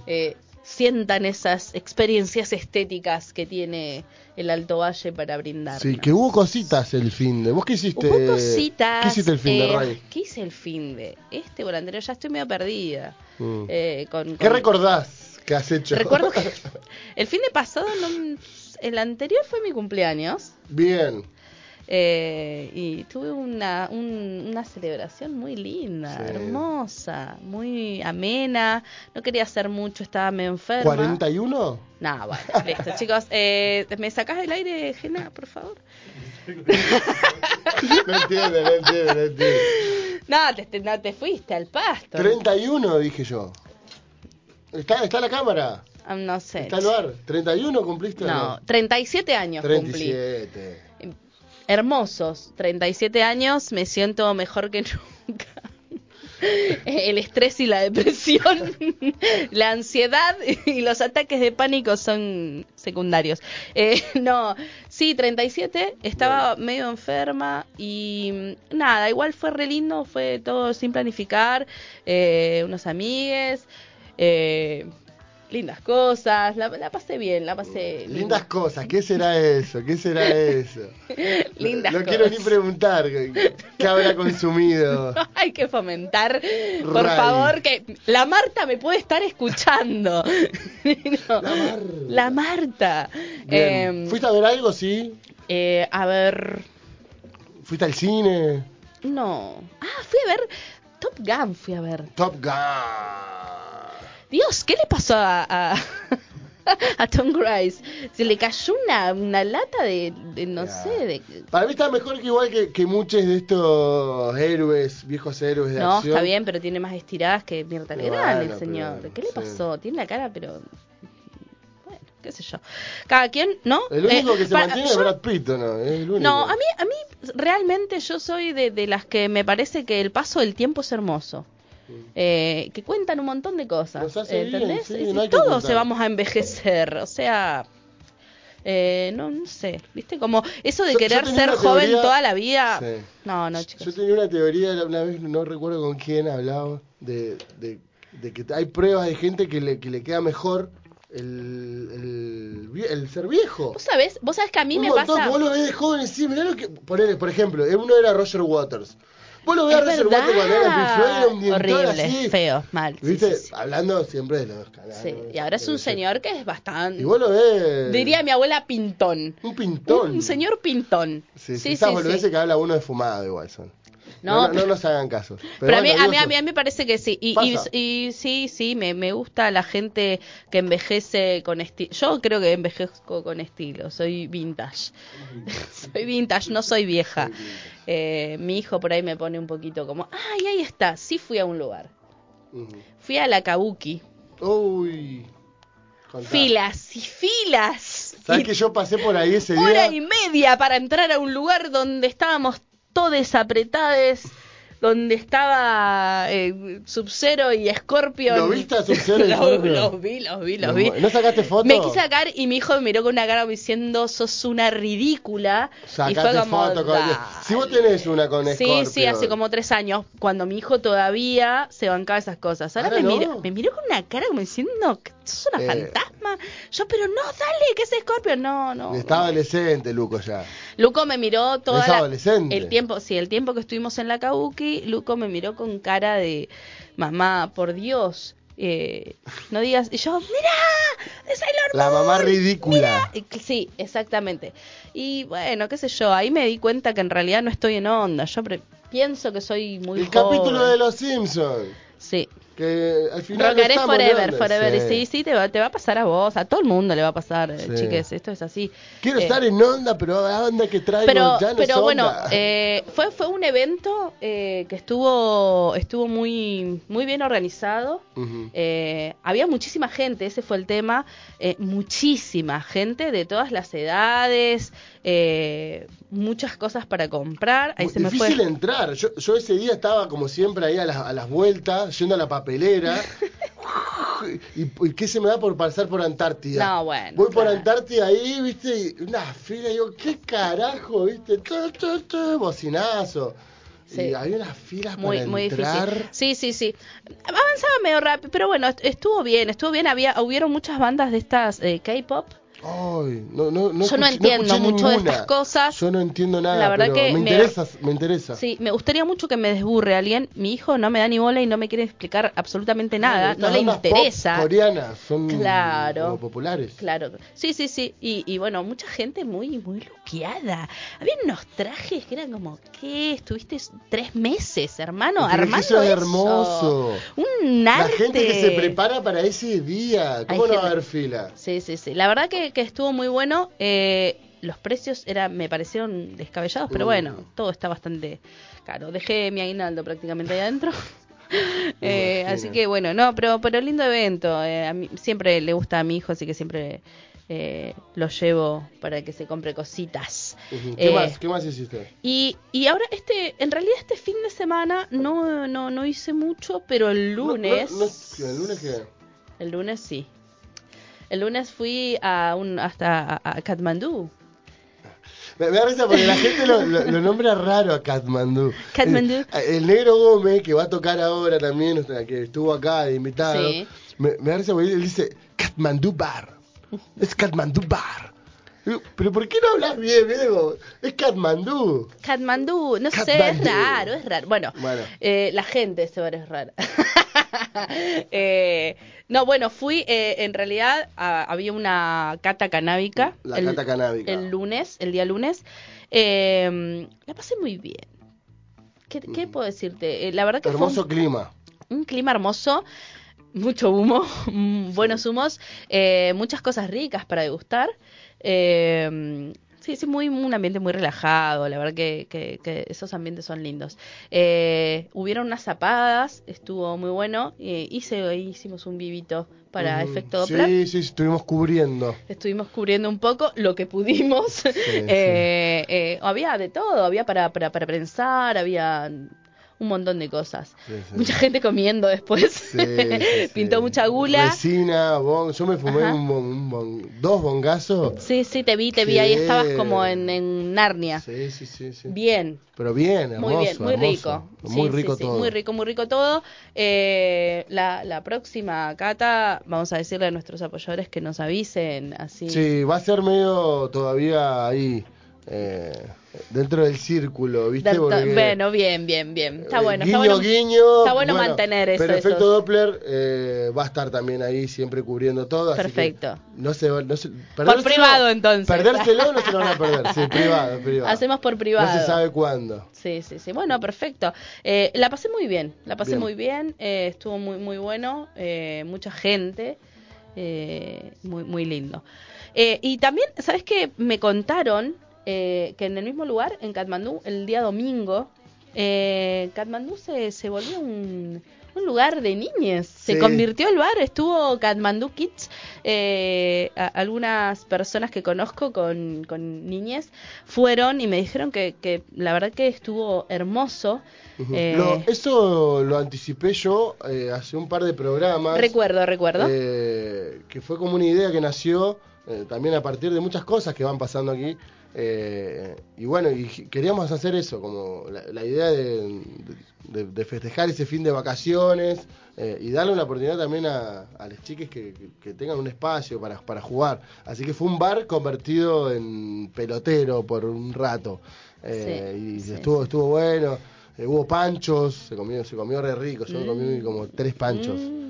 eh, sientan esas experiencias estéticas que tiene el Alto Valle para brindar. Sí, que hubo cositas el fin de. ¿Vos qué hiciste? Hubo cositas. ¿Qué hiciste el fin de eh, Ray? ¿Qué hice el fin de? Este o el anterior, ya estoy medio perdida. Mm. Eh, con, ¿Qué recordás que has hecho? Recuerdo que el fin de pasado, no- el anterior fue mi cumpleaños. Bien. eh, y tuve una, un- una celebración muy linda, Sí. hermosa, muy amena. No quería hacer mucho, estaba medio enferma. ¿41? No, bueno, listo, chicos. Eh, ¿Me sacás del aire, Gena, por favor? No entiendo, no entiendo, no entiendo. No, te, te- no te fuiste al pasto. 31 dije yo. ¿Está, está la cámara? Ah, no sé. ¿Está el bar? ¿31 cumpliste No, 37 años cumplí. 37. Hermosos, 37 años, me siento mejor que nunca. El estrés y la depresión, la ansiedad y los ataques de pánico son secundarios. Eh, no, sí, 37, estaba medio enferma y nada, igual fue re lindo, fue todo sin planificar, eh, unos amigues, eh, lindas cosas, la, la pasé bien, la pasé Lindas cosas, ¿qué será eso? ¿Qué será eso? Lindas no, no quiero ni preguntar qué, habrá consumido. No hay que fomentar, por favor, que la Marta me puede estar escuchando. No, La Mar- La Marta. Eh, ¿Fuiste a ver algo, sí? eh, a ver, ¿Fuiste al cine? no. Ah, fui a ver Top Gun, fui a ver. Top Gun. Dios, ¿qué le pasó a, a, a Tom Cruise? Se le cayó una, una lata de, de no sé, de... Para mí está mejor que igual que, que muchos de estos héroes, viejos héroes de No, acción. está bien, pero tiene más estiradas que Mirta Legrand, Bueno, el señor. pero- ¿Qué le sí. pasó? Tiene la cara, pero... Bueno, qué sé yo. Cada quien, ¿no? El único Eh, que se para- mantiene es Brad Pitt, ¿o ¿no? Es el único. No, a mí, a mí realmente yo soy de, de las que me parece que el paso del tiempo es hermoso. Eh, que cuentan un montón de cosas. Bien, ¿Entendés? sí, no que todos se vamos a envejecer. O sea, eh, no, no sé. ¿Viste? Como eso de Yo- querer ser joven toda la vida. Sí. No, no, chicos. Yo tenía una teoría una vez, no recuerdo con quién hablaba, de, de, de que hay pruebas de gente que le, que le queda mejor el, el, ser viejo. ¿Vos sabés? ¿Vos sabés que a mí Un me montón, pasa... Vos lo ves de joven, sí, mirá lo que. Ponele, por ejemplo, uno era Roger Waters. Vos lo ves a Es Roger Waters cuando era en Pink Floyd, era un dientón Horrible, así. feo, mal. ¿Viste? sí, sí. Hablando siempre de los canales. Sí, y ahora es un señor que es bastante... Y vos lo ves. Diría mi abuela pintón. Un pintón. Un señor pintón. Sí, sí, esas que habla uno de fumado igual son. No, No, nos hagan caso. Pero, a, mí, bueno, a, mí, a, mí, a mí me parece que sí. Y, y, y sí, sí, me, me gusta la gente que envejece con estilo. Yo creo que envejezco con estilo. Soy vintage. soy vintage, no soy vieja. Eh, mi hijo por ahí me pone un poquito como, ay, ahí está. Sí fui a un lugar. Fui a la Kabuki. Uy. Contá. Filas y filas. ¿Sabes Y que yo pasé por ahí ese hora día? y media para entrar a un lugar donde estábamos todos apretados, donde estaba eh, Sub-Zero y Scorpion. ¿Lo viste a Sub-Zero y Los-? Los vi, los vi, los vi. ¿no sacaste foto? Me quise sacar y mi hijo me miró con una cara como diciendo, sos una ridícula. y Sacate fue como, foto con... Si vos tenés una con Sí, Scorpion. sí, hace como tres años, cuando mi hijo todavía se bancaba esas cosas. Ahora, Ahora me, no. miró, me miró con una cara como diciendo, "¿Qué, ¿sos una Eh. fantasma? Yo, pero no, dale, que es Scorpion. No, no. Estaba adolescente, Luco, ya. Luco me miró Es adolescente. el tiempo, sí, el tiempo que estuvimos en la Kabuki, Luco me miró con cara de mamá, por Dios, eh, no digas, y yo, mira, de Sailor La Moon, mamá ridícula. mira". Y- Sí, exactamente. Y bueno, qué sé yo, ahí me di cuenta que en realidad no estoy en onda. Yo pre- pienso que soy muy El joven. capítulo de Los Simpsons. Sí, Que al final. no Rockaré estamos forever, grandes. forever. Sí. Sí, sí, te va, te va a pasar a vos, a todo el mundo le va a pasar, eh, Sí. chiques, esto es así. Quiero Eh, estar en onda, pero la onda que traigo pero ya no pero es bueno onda. eh, fue fue un evento eh, que estuvo estuvo muy muy bien organizado Ujú. Eh, había muchísima gente ese fue el tema eh, muchísima gente de todas las edades muchas cosas para comprar ahí Muy se me difícil fue entrar. Yo, yo ese día estaba como siempre ahí a las, a las vueltas, yendo a la papelera. y, y qué se me da por pasar por Antártida? No, bueno, Voy por. Antártida ahí, viste, y una fila, y digo, ¿qué carajo, viste? Tu, tu, bocinazo. Y Sí. había unas filas muy para muy entrar. difícil sí sí sí avanzaba medio rápido pero bueno est- estuvo bien estuvo bien había hubieron muchas bandas de estas eh, K-pop Ay, no, no, no Yo no entiendo mucho de ninguna. estas cosas. Yo no entiendo nada, La verdad pero que me interesa, me interesa. Sí, me gustaría mucho que me desburre alguien. Mi hijo no me da ni bola y no me quiere explicar absolutamente nada. No le bandas pop interesa. coreanas son Claro. populares. Claro, sí, sí, sí. Y, y bueno, mucha gente muy, muy luqueada. Había unos trajes que eran como, ¿qué? Estuviste tres meses, hermano, Pero armando eso es hermoso. Un La arte. gente que se prepara para ese día, ¿cómo Hay no va a haber fila? Sí, sí, sí. La verdad que, que estuvo muy bueno. Eh, los precios era, me parecieron descabellados, pero Mm. bueno, todo está bastante caro. Dejé mi aguinaldo prácticamente ahí adentro. Eh, así que bueno, no, pero, pero lindo evento. Eh, a mí, siempre le gusta a mi hijo, así que siempre eh, lo llevo para que se compre cositas. ¿Qué Eh, más? ¿Qué más hiciste? Y, y ahora este, en realidad este fin de semana no, no, no hice mucho, pero el no, lunes, no, ¿El lunes qué? el lunes sí. El lunes fui a un hasta a, a Katmandú. Me, da risa porque la gente lo, lo- lo nombra raro a Katmandú. Katmandú. El, el negro Gómez, que va a tocar ahora también, o sea, que estuvo acá de invitado, Sí. me, me da risa porque él dice Katmandú Bar. Es Katmandú Bar. Digo, Pero ¿por qué no hablas bien, Diego? Es Katmandú. Katmandú, no sé, es Katmandú. raro, es raro. Bueno, Bueno. eh, la gente de este bar es rara. Eh, no, bueno, fui, eh, en realidad a- había una cata canábica. La cata canábica. El lunes, el día lunes. Eh, la pasé muy bien. ¿Qué, qué puedo decirte? Eh, la verdad que fue un- Hermoso clima. un clima hermoso, mucho humo, buenos humos, eh, muchas cosas ricas para degustar. Eh, sí, sí, muy, un ambiente muy relajado, la verdad que, que- que esos ambientes son lindos. Eh, hubieron unas zapadas, estuvo muy bueno, eh, hice, hicimos un vivito para efecto Doppler. Sí, sí, estuvimos cubriendo. Estuvimos cubriendo un poco lo que pudimos. Eh, eh, había de todo, había para, para, para prensar, había un montón de cosas. Sí, sí. Mucha gente comiendo después. Sí, Pintó mucha gula. Resina, bon, yo me fumé un, bon- un bon- dos bongazos. Sí, sí, te vi, te vi. Ahí estabas como en, en Narnia. Sí, sí, sí, sí. Bien. Pero bien, hermoso. Muy bien, muy hermoso. rico. Muy rico todo. muy rico, muy rico todo. Eh, la, la próxima cata, vamos a decirle a nuestros apoyadores que nos avisen. Así. Sí, va a ser medio todavía ahí, eh, dentro del círculo, ¿viste? Porque, Bueno, bien, bien, bien. Está bueno, guiño, está bueno. guiño. está bueno mantener eso, Pero efecto Doppler eh, va a estar también ahí, siempre cubriendo todo. así que Perfecto. no se, va- no se, perdérselo- privado, entonces. Perdérselo no se lo van a perder. Sí, privado, privado. Hacemos por privado. No se sabe cuándo. Sí, sí, sí. Bueno, perfecto. Eh, la pasé muy bien, la pasé Bien. muy bien, eh, estuvo muy, muy bueno, eh, mucha gente, eh, muy, muy lindo. Eh, y también, ¿sabes qué? Me contaron eh, que en el mismo lugar, en Katmandú, el día domingo, eh, Katmandú se, se volvió un, un lugar de niñes. Se Sí. convirtió el bar, estuvo Katmandú Kids. eh, a- algunas personas que conozco con, con niñes fueron y me dijeron que, que la verdad que estuvo hermoso. Eh, Lo- eso lo anticipé yo eh, hace un par de programas. recuerdo, recuerdo. eh, que fue como una idea que nació eh, también a partir de muchas cosas que van pasando aquí. Eh, y bueno, y queríamos hacer eso, como la, la idea de, de- de festejar ese fin de vacaciones eh, y darle una oportunidad también a, a los chiques que, que- que tengan un espacio para, para jugar. Así que fue un bar convertido en pelotero por un rato. eh, Sí, y sí. estuvo, estuvo bueno. Eh, hubo panchos, se comió, se comió re rico, yo comí como tres panchos. Mm.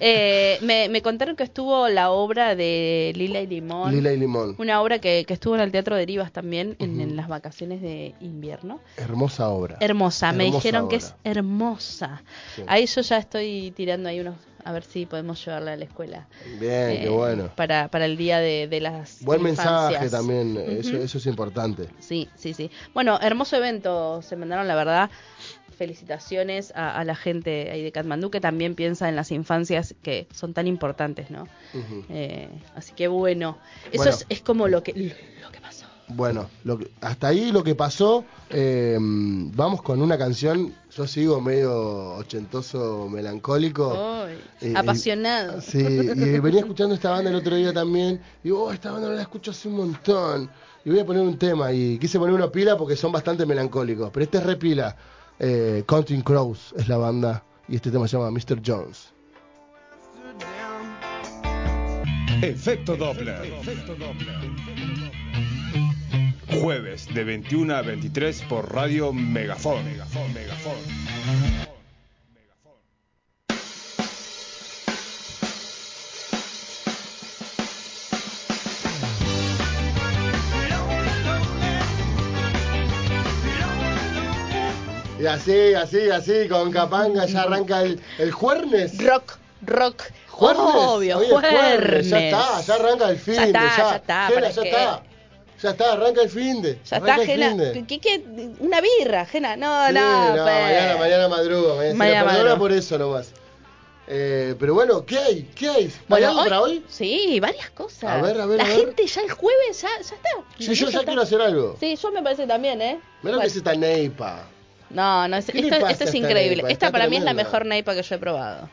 Eh, me, me contaron que estuvo la obra de Lila y Limón. Lila y limón. Una obra que, que estuvo en el Teatro de Rivas también en, en las vacaciones de invierno. Hermosa obra. Hermosa, me dijeron que es hermosa. Sí. Ahí yo ya estoy tirando ahí unos, a ver si podemos llevarla a la escuela. Bien, qué Eh, bueno. Para, para el día de, de las Buen mensaje también, eso, Ujú. eso es importante. Sí, sí, sí. Bueno, hermoso evento, se mandaron la verdad. Felicitaciones a, a la gente ahí de Katmandú que también piensa en las infancias que son tan importantes, ¿no? Eh, así que bueno, eso Bueno. es, es como lo que, lo que pasó. Bueno, lo que- hasta ahí lo que pasó. eh, vamos con una canción. Yo sigo medio ochentoso, melancólico. Eh, apasionado. Sí, y venía escuchando esta banda el otro día también. Y digo, oh, esta banda no la escucho hace un montón. Y voy a poner un tema. Y quise poner una pila porque son bastante melancólicos. Pero este es re pila. Eh, Counting Crows es la banda. Y este tema se llama Mr. Jones. Efecto Doppler. Jueves de 21 a 23 por Radio Megafon. Megafon, Megafon. Y así, así, así, con Capanga ya arranca el, el jueves. Rock, rock. Jueves. Obvio, Hoy es jueves, Ya está, ya arranca el fin Ya de. está, Ya, ya está, Gena, ¿para ya qué? está. Ya está, arranca el fin de. Ya está, finde. ¿Qué, qué? Una birra, Gena. No, Sí, no, pues. mañana, mañana madruga, mañana, Mañana se madruga. por eso nomás. Eh, pero bueno, ¿qué hay? ¿Qué hay? ¿Hay Bueno, algo para hoy? Sí, varias cosas. A ver, a ver, La a ver. gente ya el jueves ya, ya está. Sí, yo ya está. quiero hacer algo. Sí, yo me parece también, ¿eh? Mira lo que es esta neipa. No, no, es, ¿Qué le esto, pasa esto a es esta increíble. Esta para mí es la mejor neipa que yo he probado.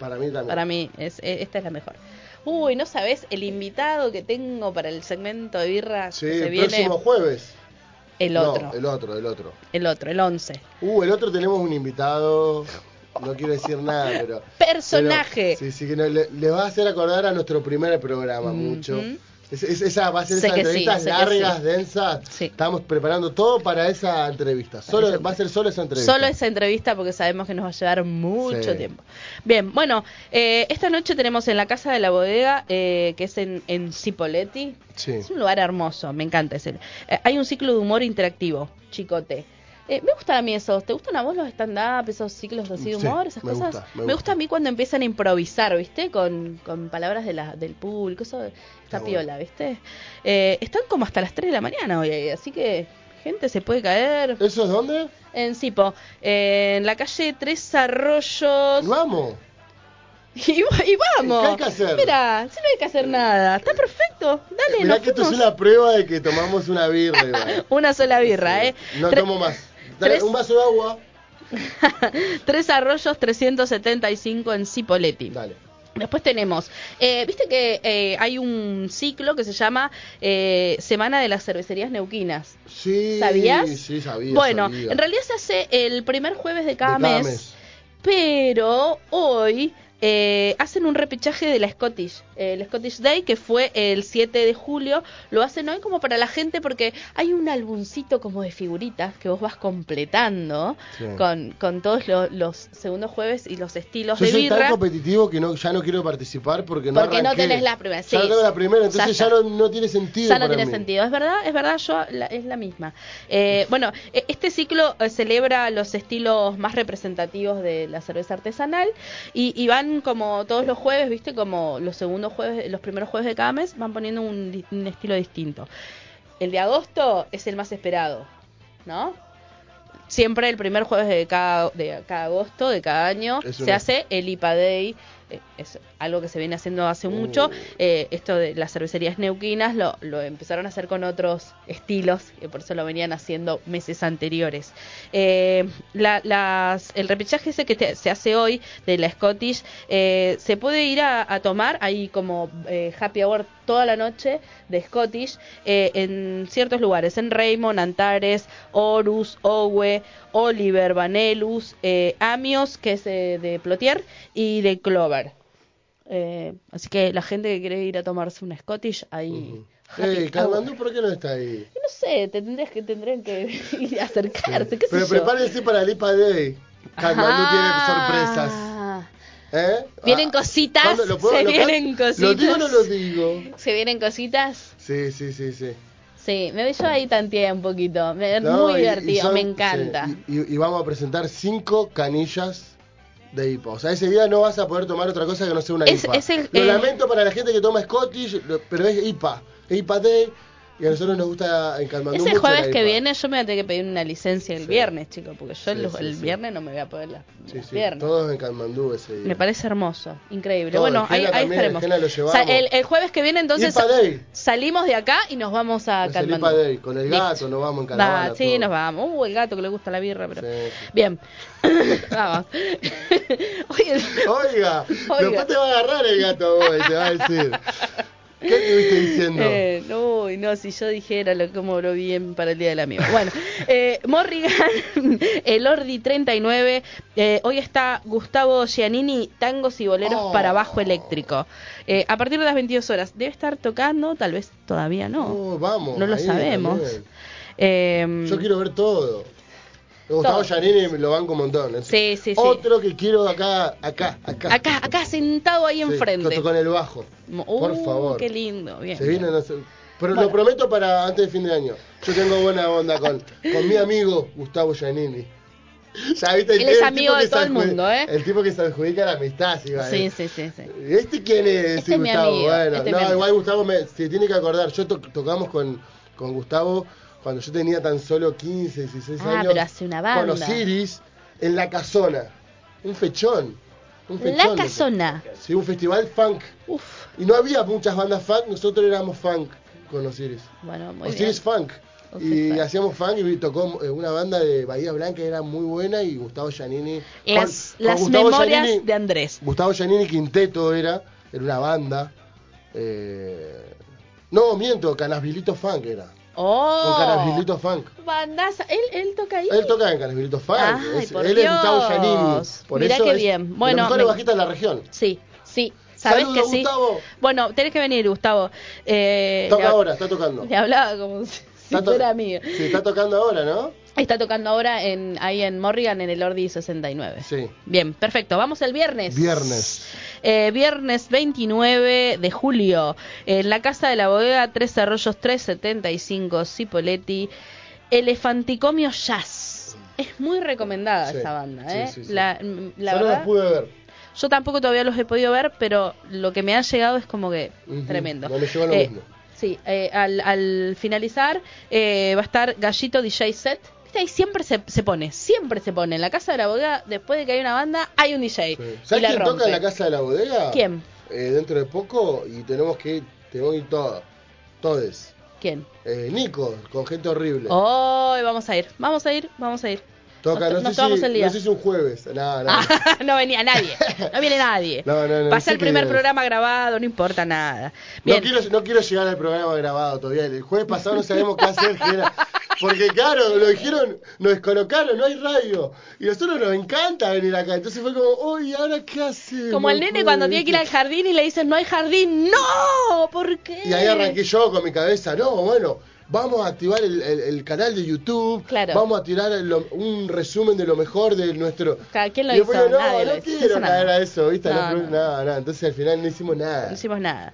Para mí también. Para mí, es- esta es la mejor. Uy, ¿no sabes el invitado que tengo para el segmento de birras Sí, que se el viene? próximo jueves. El No, otro, el otro, el otro. el otro, el 11. Uh, el otro tenemos un invitado. No quiero decir nada, pero. Personaje. pero- sí, sí, que no- le, le va a hacer acordar a nuestro primer programa mucho. Es- es- esa va a ser Sé sí, largas, sí. densas. Sí. Estamos preparando todo para esa entrevista. Solo, esa va a ser solo esa entrevista. Solo esa entrevista porque sabemos que nos va a llevar mucho tiempo. Bien, bueno, eh, esta noche tenemos en la Casa de la Bodega, eh, que es en, en Cipoletti. Es un lugar hermoso, me encanta ese. Eh, hay un ciclo de humor interactivo, chicote. Eh, me gustan a mí esos. ¿Te gustan a vos los stand-up, esos ciclos así de Sí, humor, esas me cosas? gusta, me gusta gusta. a mí cuando empiezan a improvisar, ¿viste? Con, con palabras de la, del público, eso está bueno. piola, ¿viste? Eh, están como hasta las 3 de la mañana hoy ahí, así que gente se puede caer. ¿Eso es dónde? En Sipo, eh, en la calle Tres Arroyos. Vamos. Y, va- y vamos. ¿Qué hay que hacer? Mira, si no hay que hacer nada. Está perfecto. Dale, Mirá nos que esto es fuimos. una prueba de que tomamos una birra. igual. Una sola birra, ¿eh? No Tre- tomo más. Dale, tres- un vaso de agua. Tres Arroyos 375 en Cipoletti. Dale. Después tenemos, eh, viste que eh, hay un ciclo que se llama eh, Semana de las Cervecerías Neuquinas. Sí. ¿Sabías? Sí, sabía. bueno, sabía. en realidad se hace el primer jueves de cada, De cada mes, mes. pero hoy eh, hacen un repechaje de la Scottish, eh, el Scottish Day, que fue el 7 de julio. Lo hacen hoy como para la gente porque hay un álbumcito como de figuritas que vos vas completando Sí. con, con todos lo- los segundos jueves y los estilos Yo de soy birra. tan competitivo que no, ya no quiero participar porque no Porque no tenés la primera, Ya sí, no tengo la primera, ya entonces ya, no, no tiene sentido. Ya no para tiene mí. sentido, es verdad, es verdad, yo la- es la misma. Eh, bueno, e- este ciclo eh, celebra los estilos más representativos de la cerveza artesanal y, y van como todos los jueves, viste, como los segundos jueves, los primeros jueves de cada mes, van poniendo un, estilo distinto. El de agosto es el más esperado, ¿no? Siempre el primer jueves de cada, de cada agosto, de cada año, se hace el IPA Day. Es algo que se viene haciendo hace mucho. Uh. Eh, esto de las cervecerías neuquinas lo, lo empezaron a hacer con otros estilos, que por eso lo venían haciendo meses anteriores. Eh, la- las, el repechaje ese que te- se hace hoy de la Scottish, eh, se puede ir a, a tomar, hay como eh, happy hour toda la noche de Scottish eh, en ciertos lugares, en Raymond, Antares, Horus, Owe, Oliver, Vanelus, eh, Amios, que es de Plotier, y de Clover. Eh, así que la gente que quiere ir a tomarse una Scottish, ahí Ey, Katmandú, ¿por qué no está ahí? No sé, te tendrías que, tendrían que ir a acercarse, qué sé Pero yo. prepárense para el IPA Day. Katmandú tiene sorpresas. ¿Eh? Vienen Ah, cositas, ¿cuándo? ¿Lo puedo- se lo vienen can- ¿Lo digo o no cositas. lo digo? ¿Se vienen cositas? Sí, sí, sí, sí. Sí, me yo ahí tanteé un poquito. Me- Es No, muy y- y divertido, son- me encanta. sí, y, y- y vamos a presentar cinco canillas de IPA. O sea, ese día no vas a poder tomar otra cosa que no sea una Es- IPA. es el- Lo eh, lamento para la gente que toma Scottish, pero es IPA. IPA Day. Y a nosotros nos gusta en Katmandú Es el mucho jueves que viene, yo me voy a tener que pedir una licencia el Sí. viernes, chicos, porque yo Sí, el, sí, el sí. viernes no me voy a poder las, Sí, las sí, piernas. todos en Katmandú ese día. Me parece hermoso, increíble. Bueno, ahí, ahí el estaremos. O sea, el, el jueves que viene entonces salimos de acá y nos vamos a el Katmandú. Day. Con el Listo. gato nos vamos en caravana. sí, todo. nos vamos. Uh, el gato que le gusta la birra, pero... Sí, sí. Bien. vamos. Oiga, Oiga. después te va a agarrar el gato hoy, te va a decir. ¿Qué estuviste diciendo? Eh, no, no, si yo dijera lo como lo bien para el Día del Amigo. Bueno, eh, Morrigan, el Ordi 39, eh, hoy está Gustavo Giannini, tangos y boleros Oh. para bajo eléctrico. Eh, a partir de las 22 horas, debe estar tocando, tal vez todavía no. Oh, vamos. no lo ahí sabemos. Eh, Yo quiero ver todo. Gustavo. Giannini me lo banco un montón. Es Sí, sí, sí. Otro que quiero acá, acá, acá. Acá, acá, sentado ahí enfrente. Con el bajo. Uh, por favor. Qué lindo, bien. Se no. Pero Bueno. lo prometo para antes de fin de año. Yo tengo buena onda con, con mi amigo Gustavo Giannini. Ya, ¿viste? Él es El amigo de todo el mundo, ¿eh? El tipo que se adjudica la amistad, sí, va, Sí, eh. sí, sí, sí. ¿Este quién es? Este Sí, es mi Gustavo. amigo, Bueno, este es no, mi amigo. igual Gustavo me, se tiene que acordar. Yo to- tocamos con, con Gustavo cuando yo tenía tan solo 15, 16 Ah, años. pero hace una banda. Con Osiris en La Casona. Un fechón. Un fechón. La. Casona. Sí, un festival funk. Uf, Y no había muchas bandas funk, nosotros éramos funk con Osiris. bueno, muy Osiris bien. Funk. Osiris y Funk. hacíamos funk y tocó eh, una banda de Bahía Blanca, era muy buena y Gustavo Giannini. Las, con- con las Gustavo memorias Giannini- de Andrés. Gustavo Giannini Quinteto era, era una banda. eh, no, miento, Canasvilito Funk era. Con Oh, Canasvilito Funk. bandaza. Él, él toca ahí. Él toca en Canasvilito Funk. Ay, es- por él es Gustavo Dios. Giannini. Por Mirá eso qué es bien. de Bueno, los mejores me- de la región. Sí, sí. ¿Sabes que sí? Gustavo. Bueno, tenés que venir, Gustavo. Eh, Toca le- ahora, está tocando. Le hablaba como si, si fuera amigo. Sí, está tocando ahora, ¿no? Está tocando ahora en, ahí en Morrigan, en el Ordi 69. Sí. Bien, perfecto. Vamos el viernes. Viernes. Eh, viernes 29 de julio, en la Casa de la Bodega, Tres Arroyos 375, Cipoletti, Elefanticomio Jazz. Es muy recomendada Sí, esa banda, ¿eh? sí, sí. La, la verdad, pude ver. yo tampoco todavía los he podido ver, pero lo que me ha llegado es como que Ujú, tremendo. no lo Eh, mismo. Sí, eh, al, al finalizar eh, va a estar Gallito DJ Set. Ahí siempre se, se pone, siempre se pone. En la casa de la bodega, después de que hay una banda, hay un DJ. Sí. ¿Sabes quién toca en la casa de la bodega? ¿Quién? Eh, dentro de poco y tenemos que ir, tenemos que ir todos. Todes. ¿Quién? Eh, Nico, con gente horrible. Hoy vamos a ir, vamos a ir, vamos a ir. Toca, no, nos sé si, el día. no sé si un jueves. No, no. Ah, no venía nadie, no viene nadie. No, no, no, Va a sé ser el primer programa grabado, no importa nada. No quiero, no quiero llegar al programa grabado todavía. El jueves pasado no sabemos qué hacer. Porque claro, lo dijeron, nos descolocaron, no hay radio. Y a nosotros nos encanta venir acá. Entonces fue como, uy, ¿ahora qué hacemos? como el nene cuando tiene que ir al jardín y le dicen no hay jardín, no, ¿por qué? Y ahí arranqué yo con mi cabeza, no, bueno, vamos a activar el, el- el canal de YouTube, Claro. vamos a tirar lo- un resumen de lo mejor de nuestro... Claro, ¿quién lo Y hizo? yo, no, Nadie no quiero caer a eso, ¿viste? No, No, no. nada, nada. Entonces al final no hicimos nada. No hicimos nada.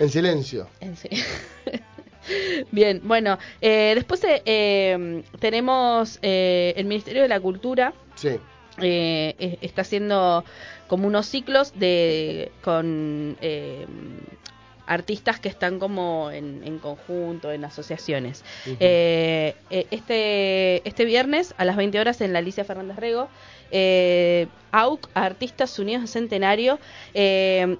En silencio. En sí. Bien, bueno, eh, después eh, eh, tenemos eh, el Ministerio de la Cultura. Sí. eh, eh, está haciendo como unos ciclos de con eh, artistas que están como en, en conjunto, en asociaciones. Eh, eh, este, este viernes a las 20 horas en la Alicia Fernández Rego, eh, AUC, Artistas Unidos de Centenario. eh,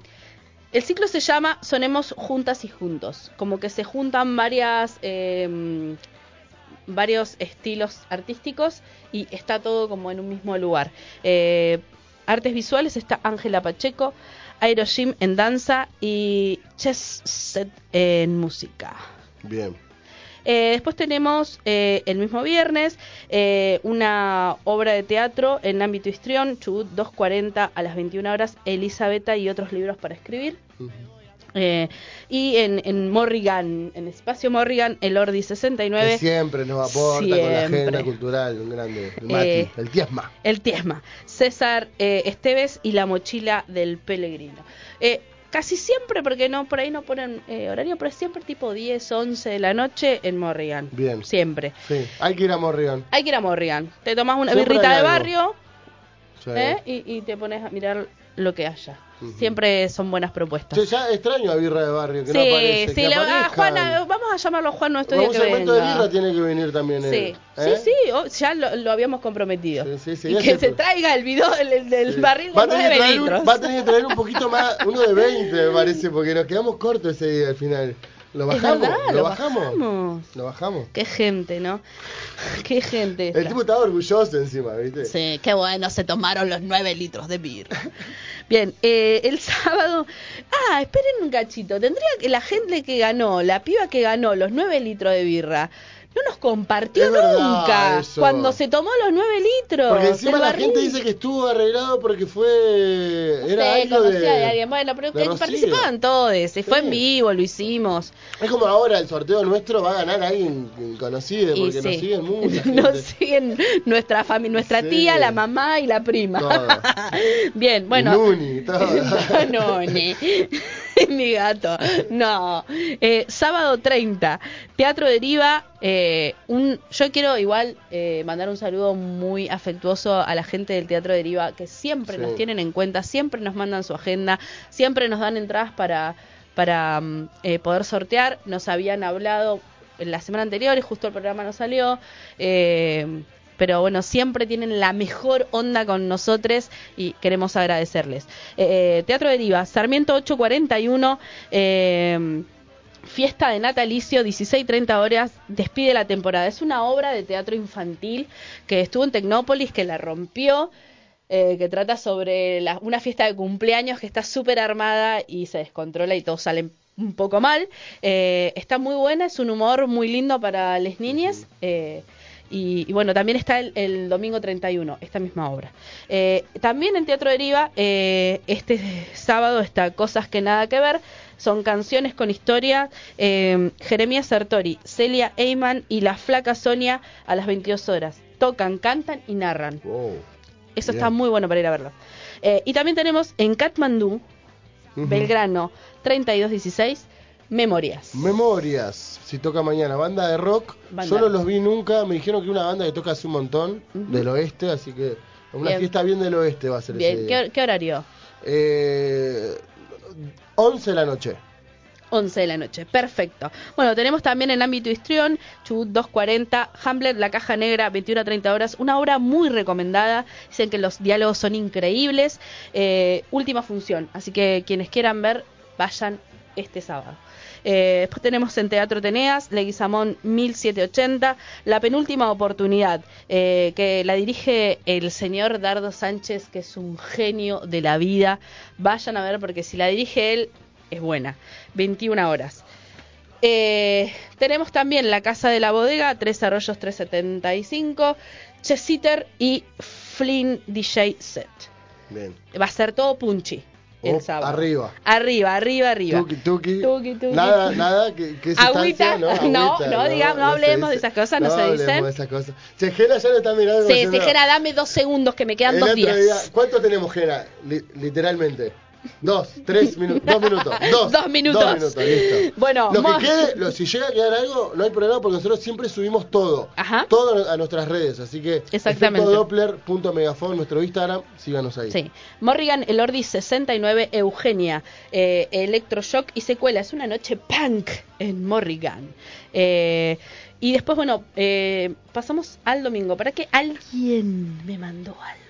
el ciclo se llama Sonemos Juntas y Juntos, como que se juntan varias... eh, varios estilos artísticos y está todo como en un mismo lugar. Eh, artes visuales está Ángela Pacheco, Aerojim en danza y Chess Set en música. Bien. Eh, después tenemos eh, el mismo viernes eh, una obra de teatro en ámbito histrión, Chubut 240 a las 21 horas, Elisabetta y otros libros para escribir. Ujú. Eh, y en, en Morrigan, en Espacio Morrigan, el Ordi 69. Que siempre nos aporta con la agenda cultural, un grande. El Mati, Eh, el Tiesma. El Tiesma, César eh, Esteves y la mochila del Pellegrino. Eh, casi siempre, porque no por ahí no ponen horario, pero es siempre tipo 10, 11 de la noche en Morrigan. Bien. Siempre. Sí, hay que ir a Morrigan. Hay que ir a Morrigan. Te tomas una Siempre birrita de barrio Sí. y, y te pones a mirar lo que haya. Siempre son buenas propuestas. Che, ya extraño a Birra de Barrio, que sí, no aparece. sí, que a aparezcan. Juana, vamos a llamarlo a Juan nuestro día que segmento de venga. birra tiene que venir también él. Sí, ¿eh? sí, sí, oh, ya lo, lo habíamos comprometido. Sí, sí, y que se el- traiga el video del, barril va, a de tener que 9 traer un, litros. va a tener que traer un poquito más, uno de 20 me parece, porque nos quedamos cortos ese día al final. ¿Lo bajamos? verdad, ¿Lo lo bajamos? bajamos. ¿Lo bajamos? Qué gente, ¿no? Qué gente. El tipo estaba orgulloso encima, ¿viste? Sí, qué bueno, se tomaron los 9 litros de birra. Bien, eh, el sábado. Ah, esperen un cachito. Tendría que la gente que ganó, la piba que ganó los 9 litros de birra, no nos compartió Es nunca cuando se tomó los 9 litros. Porque encima la barril. gente dice que estuvo arreglado porque fue. No Era sé, algo de. de alguien. Bueno, pero participaban todos. Se fue en vivo, lo hicimos. Es como ahora el sorteo nuestro va a ganar alguien conocido porque sí. nos siguen gente. Nos siguen nuestra familia, nuestra Sí. tía, la mamá y la prima. Bien, bueno. Nuni, no, ni. Mi gato. No. Eh, sábado 30, Teatro Deriva. Eh, un, yo quiero igual eh, mandar un saludo muy afectuoso a la gente del Teatro Deriva que siempre Sí. nos tienen en cuenta, siempre nos mandan su agenda, siempre nos dan entradas para, para mm, eh, poder sortear. Nos habían hablado en la semana anterior y justo el programa no salió. Eh, pero bueno, siempre tienen la mejor onda con nosotros y queremos agradecerles. Eh, Teatro Deriva, Sarmiento 841, eh, fiesta de natalicio, 16-30 horas, despide la temporada. Es una obra de teatro infantil que estuvo en Tecnópolis, que la rompió. eh, que trata sobre la- una fiesta de cumpleaños que está súper armada y se descontrola y todo sale un poco mal. Eh, está muy buena, es un humor muy lindo para las niñas. eh, y, y bueno, también está el, el domingo 31, esta misma obra. Eh, también en Teatro Deriva, eh, este sábado está Cosas que nada que ver. Son canciones con historia. Eh, Jeremías Sartori, Celia Eyman y la flaca Sonia a las 22 horas. Tocan, cantan y narran. Wow. Eso Bien. está muy bueno para ir a verlo. Eh, y también tenemos en Katmandú. Belgrano 3216, Memorias. Memorias, si toca mañana, banda de rock. Banda. Solo los vi nunca, me dijeron que una banda que toca hace un montón, del oeste, así que una Bien. fiesta bien del oeste va a ser ese Bien, día. ¿qué, qué horario? Eh, 11 de la noche. 11 de la noche, perfecto. Bueno, tenemos también en ámbito histrión, Chubut 240, Hamlet, La Caja Negra, 21 a 30 horas, una obra muy recomendada, dicen que los diálogos son increíbles, Eh, última función, así que quienes quieran ver, vayan este sábado. Eh, después tenemos en Teatro Teneas, Leguizamón 1780, La Penúltima Oportunidad, eh, que la dirige el señor Dardo Sánchez, que es un genio de la vida. Vayan a ver porque si la dirige él, es buena. 21 horas. Eh, tenemos también La Casa de la Bodega, Tres Arroyos 375, Chesiter y Flynn DJ Set. Bien. Va a ser todo punchy el Oh, sábado. arriba. Arriba, arriba, arriba. Tuki, tuki. Tuki, tuki. Nada, nada, que, que Agüita, ¿no? no, Agüita, no, digamos, no se hablemos de esas cosas, no se hablemos dicen. de esas cosas. Che, Gera ya lo está mirando. Sí, Jera, dame dos segundos que me quedan el dos días. día- ¿Cuánto tenemos, Gera? Li- literalmente. Dos, tres minutos, dos minutos, dos. Dos minutos. Dos minutos, listo. Bueno, lo que quede, lo- si llega a quedar algo, no hay problema porque nosotros siempre subimos todo. Ajá. Todo a nuestras redes, así que Exactamente. Doppler.megafon, nuestro Instagram, síganos ahí. Sí. Morrigan, el Ordi 69, Eugenia, eh, Electroshock y secuela. Es una noche punk en Morrigan. Eh, y después, bueno, eh, pasamos al domingo. ¿Para que alguien me mandó algo?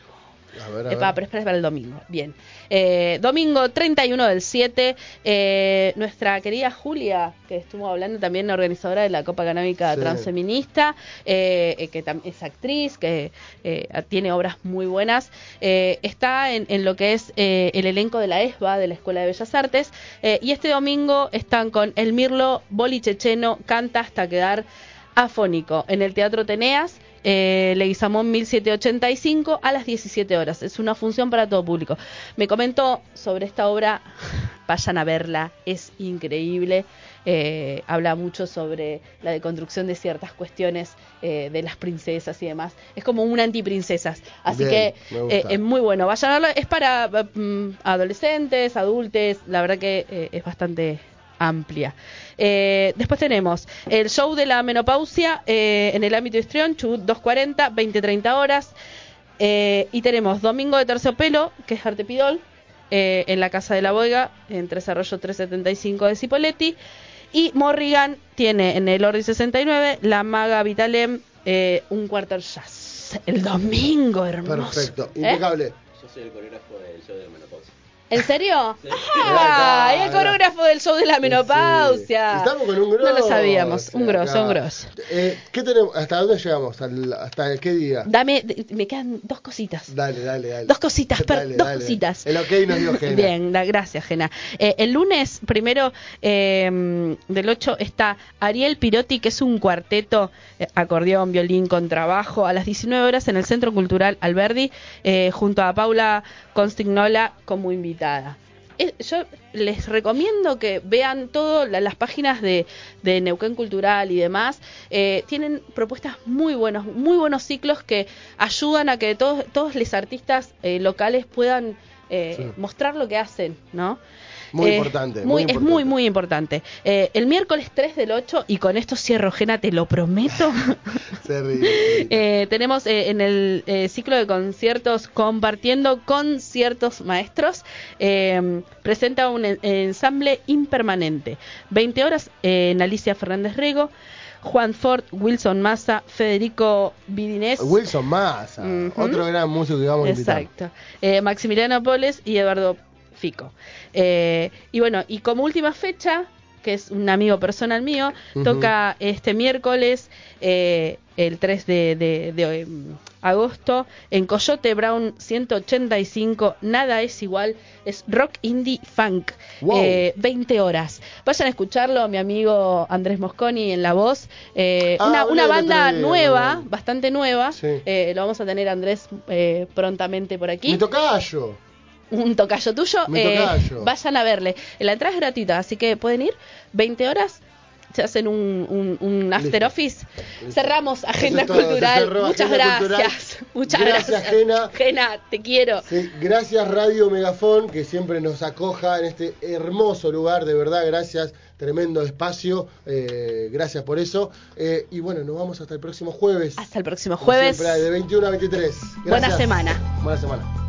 A ver, a Epa, ver. pero espera para el domingo. Bien. Eh, domingo 31 del 7, eh, nuestra querida Julia, que estuvo hablando también, organizadora de la Copa Canábica Sí. Transfeminista, eh, eh, que es actriz, que eh, tiene obras muy buenas, eh, está en, en lo que es eh, el elenco de la ESBA, de la Escuela de Bellas Artes, eh, y este domingo están con El Mirlo Boli Checheno, canta hasta quedar afónico en el Teatro Teneas. Eh, Leguizamón 1785 a las 17 horas. Es una función para todo público. Me comentó sobre esta obra vayan a verla, es increíble. Eh, habla mucho sobre la deconstrucción de ciertas cuestiones eh, de las princesas y demás. Es como una antiprincesas. Así Bien, que eh, es muy bueno. Vayan a verla. Es para mm, adolescentes, adultos. La verdad que es bastante amplia. Eh, después tenemos el show de la menopausia eh, en el ámbito histrión, Chubut 240, 20-30 horas. Eh, y tenemos Domingo de Terciopelo, que es Artepidol, eh, en la Casa de la Boiga, en Tres Arroyo 375 de Cipoletti. Y Morrigan tiene en el Ordi 69 la Maga Vitalem, eh, un quarter jazz. El domingo, hermoso. Perfecto, ¿Eh? impecable. Yo soy el coreógrafo del show de la menopausia. ¿En serio? Sí. ¡Ah! El coreógrafo del show de la menopausia. Sí. Estamos con un grosso. No lo sabíamos. Un grosso, un grosso. Eh, ¿Qué tenemos? ¿Hasta dónde llegamos? ¿Al- ¿Hasta qué día? Dame, me quedan dos cositas. Dale, dale, dale. Dos cositas, per- Dale, dos dale. cositas. El ok nos dio Gena. Bien, gracias, Gena. Eh, el lunes, primero eh, del 8, está Ariel Pirotti, que es un cuarteto, eh, acordeón, violín, contrabajo, a las 19 horas en el Centro Cultural Alberdi, eh, junto a Paula Constignola como invitada. Yo les recomiendo que vean todas las páginas de, de Neuquén Cultural y demás. Eh, tienen propuestas muy buenas, muy buenos ciclos que ayudan a que todos, todos los artistas eh, locales puedan eh, Sí. mostrar lo que hacen, ¿no? Muy Eh, importante, muy- muy Es importante. muy, muy importante. Eh, el miércoles 3 del 8, y con esto cierro, Gena, te lo prometo. Se ríe. Eh, tenemos en el ciclo de conciertos compartiendo con ciertos maestros, presenta un en- ensamble impermanente. 20 horas en Alicia Fernández Rego, Juan Ford, Wilson Massa, Federico Vidinés. Wilson Massa, otro gran músico que vamos a invitar. Exacto. Eh, Maximiliano Poles y Eduardo Fico. Eh, y bueno, y como última fecha, que es un amigo personal mío, toca este miércoles, eh, el 3 de, de- de, em, agosto, en Coyote Brown 185, Nada es igual, es rock indie funk, Wow. eh, 20 horas. Vayan a escucharlo, mi amigo Andrés Mosconi en la voz. Eh, Ah, una, banda nueva, bastante nueva. Sí. Eh, lo vamos a tener Andrés eh, prontamente por aquí. Mi tocayo. Un tocayo tuyo. Eh, tocayo. vayan a verle. La entrada es gratuita, así que pueden ir 20 horas. Se hacen un, un, un after Listo. office. Cerramos Agenda todo, Cultural. Muchas Agenda Cultural. gracias. Muchas Gracias, gracias. Gena. Gena, te quiero. Sí, gracias Radio Megafón, que siempre nos acoja en este hermoso lugar, de verdad, gracias, tremendo espacio, eh, gracias por eso. Eh, y bueno, nos vamos hasta el próximo jueves. Hasta el próximo jueves. siempre, de 21 a 23. Buena semana. Buena semana.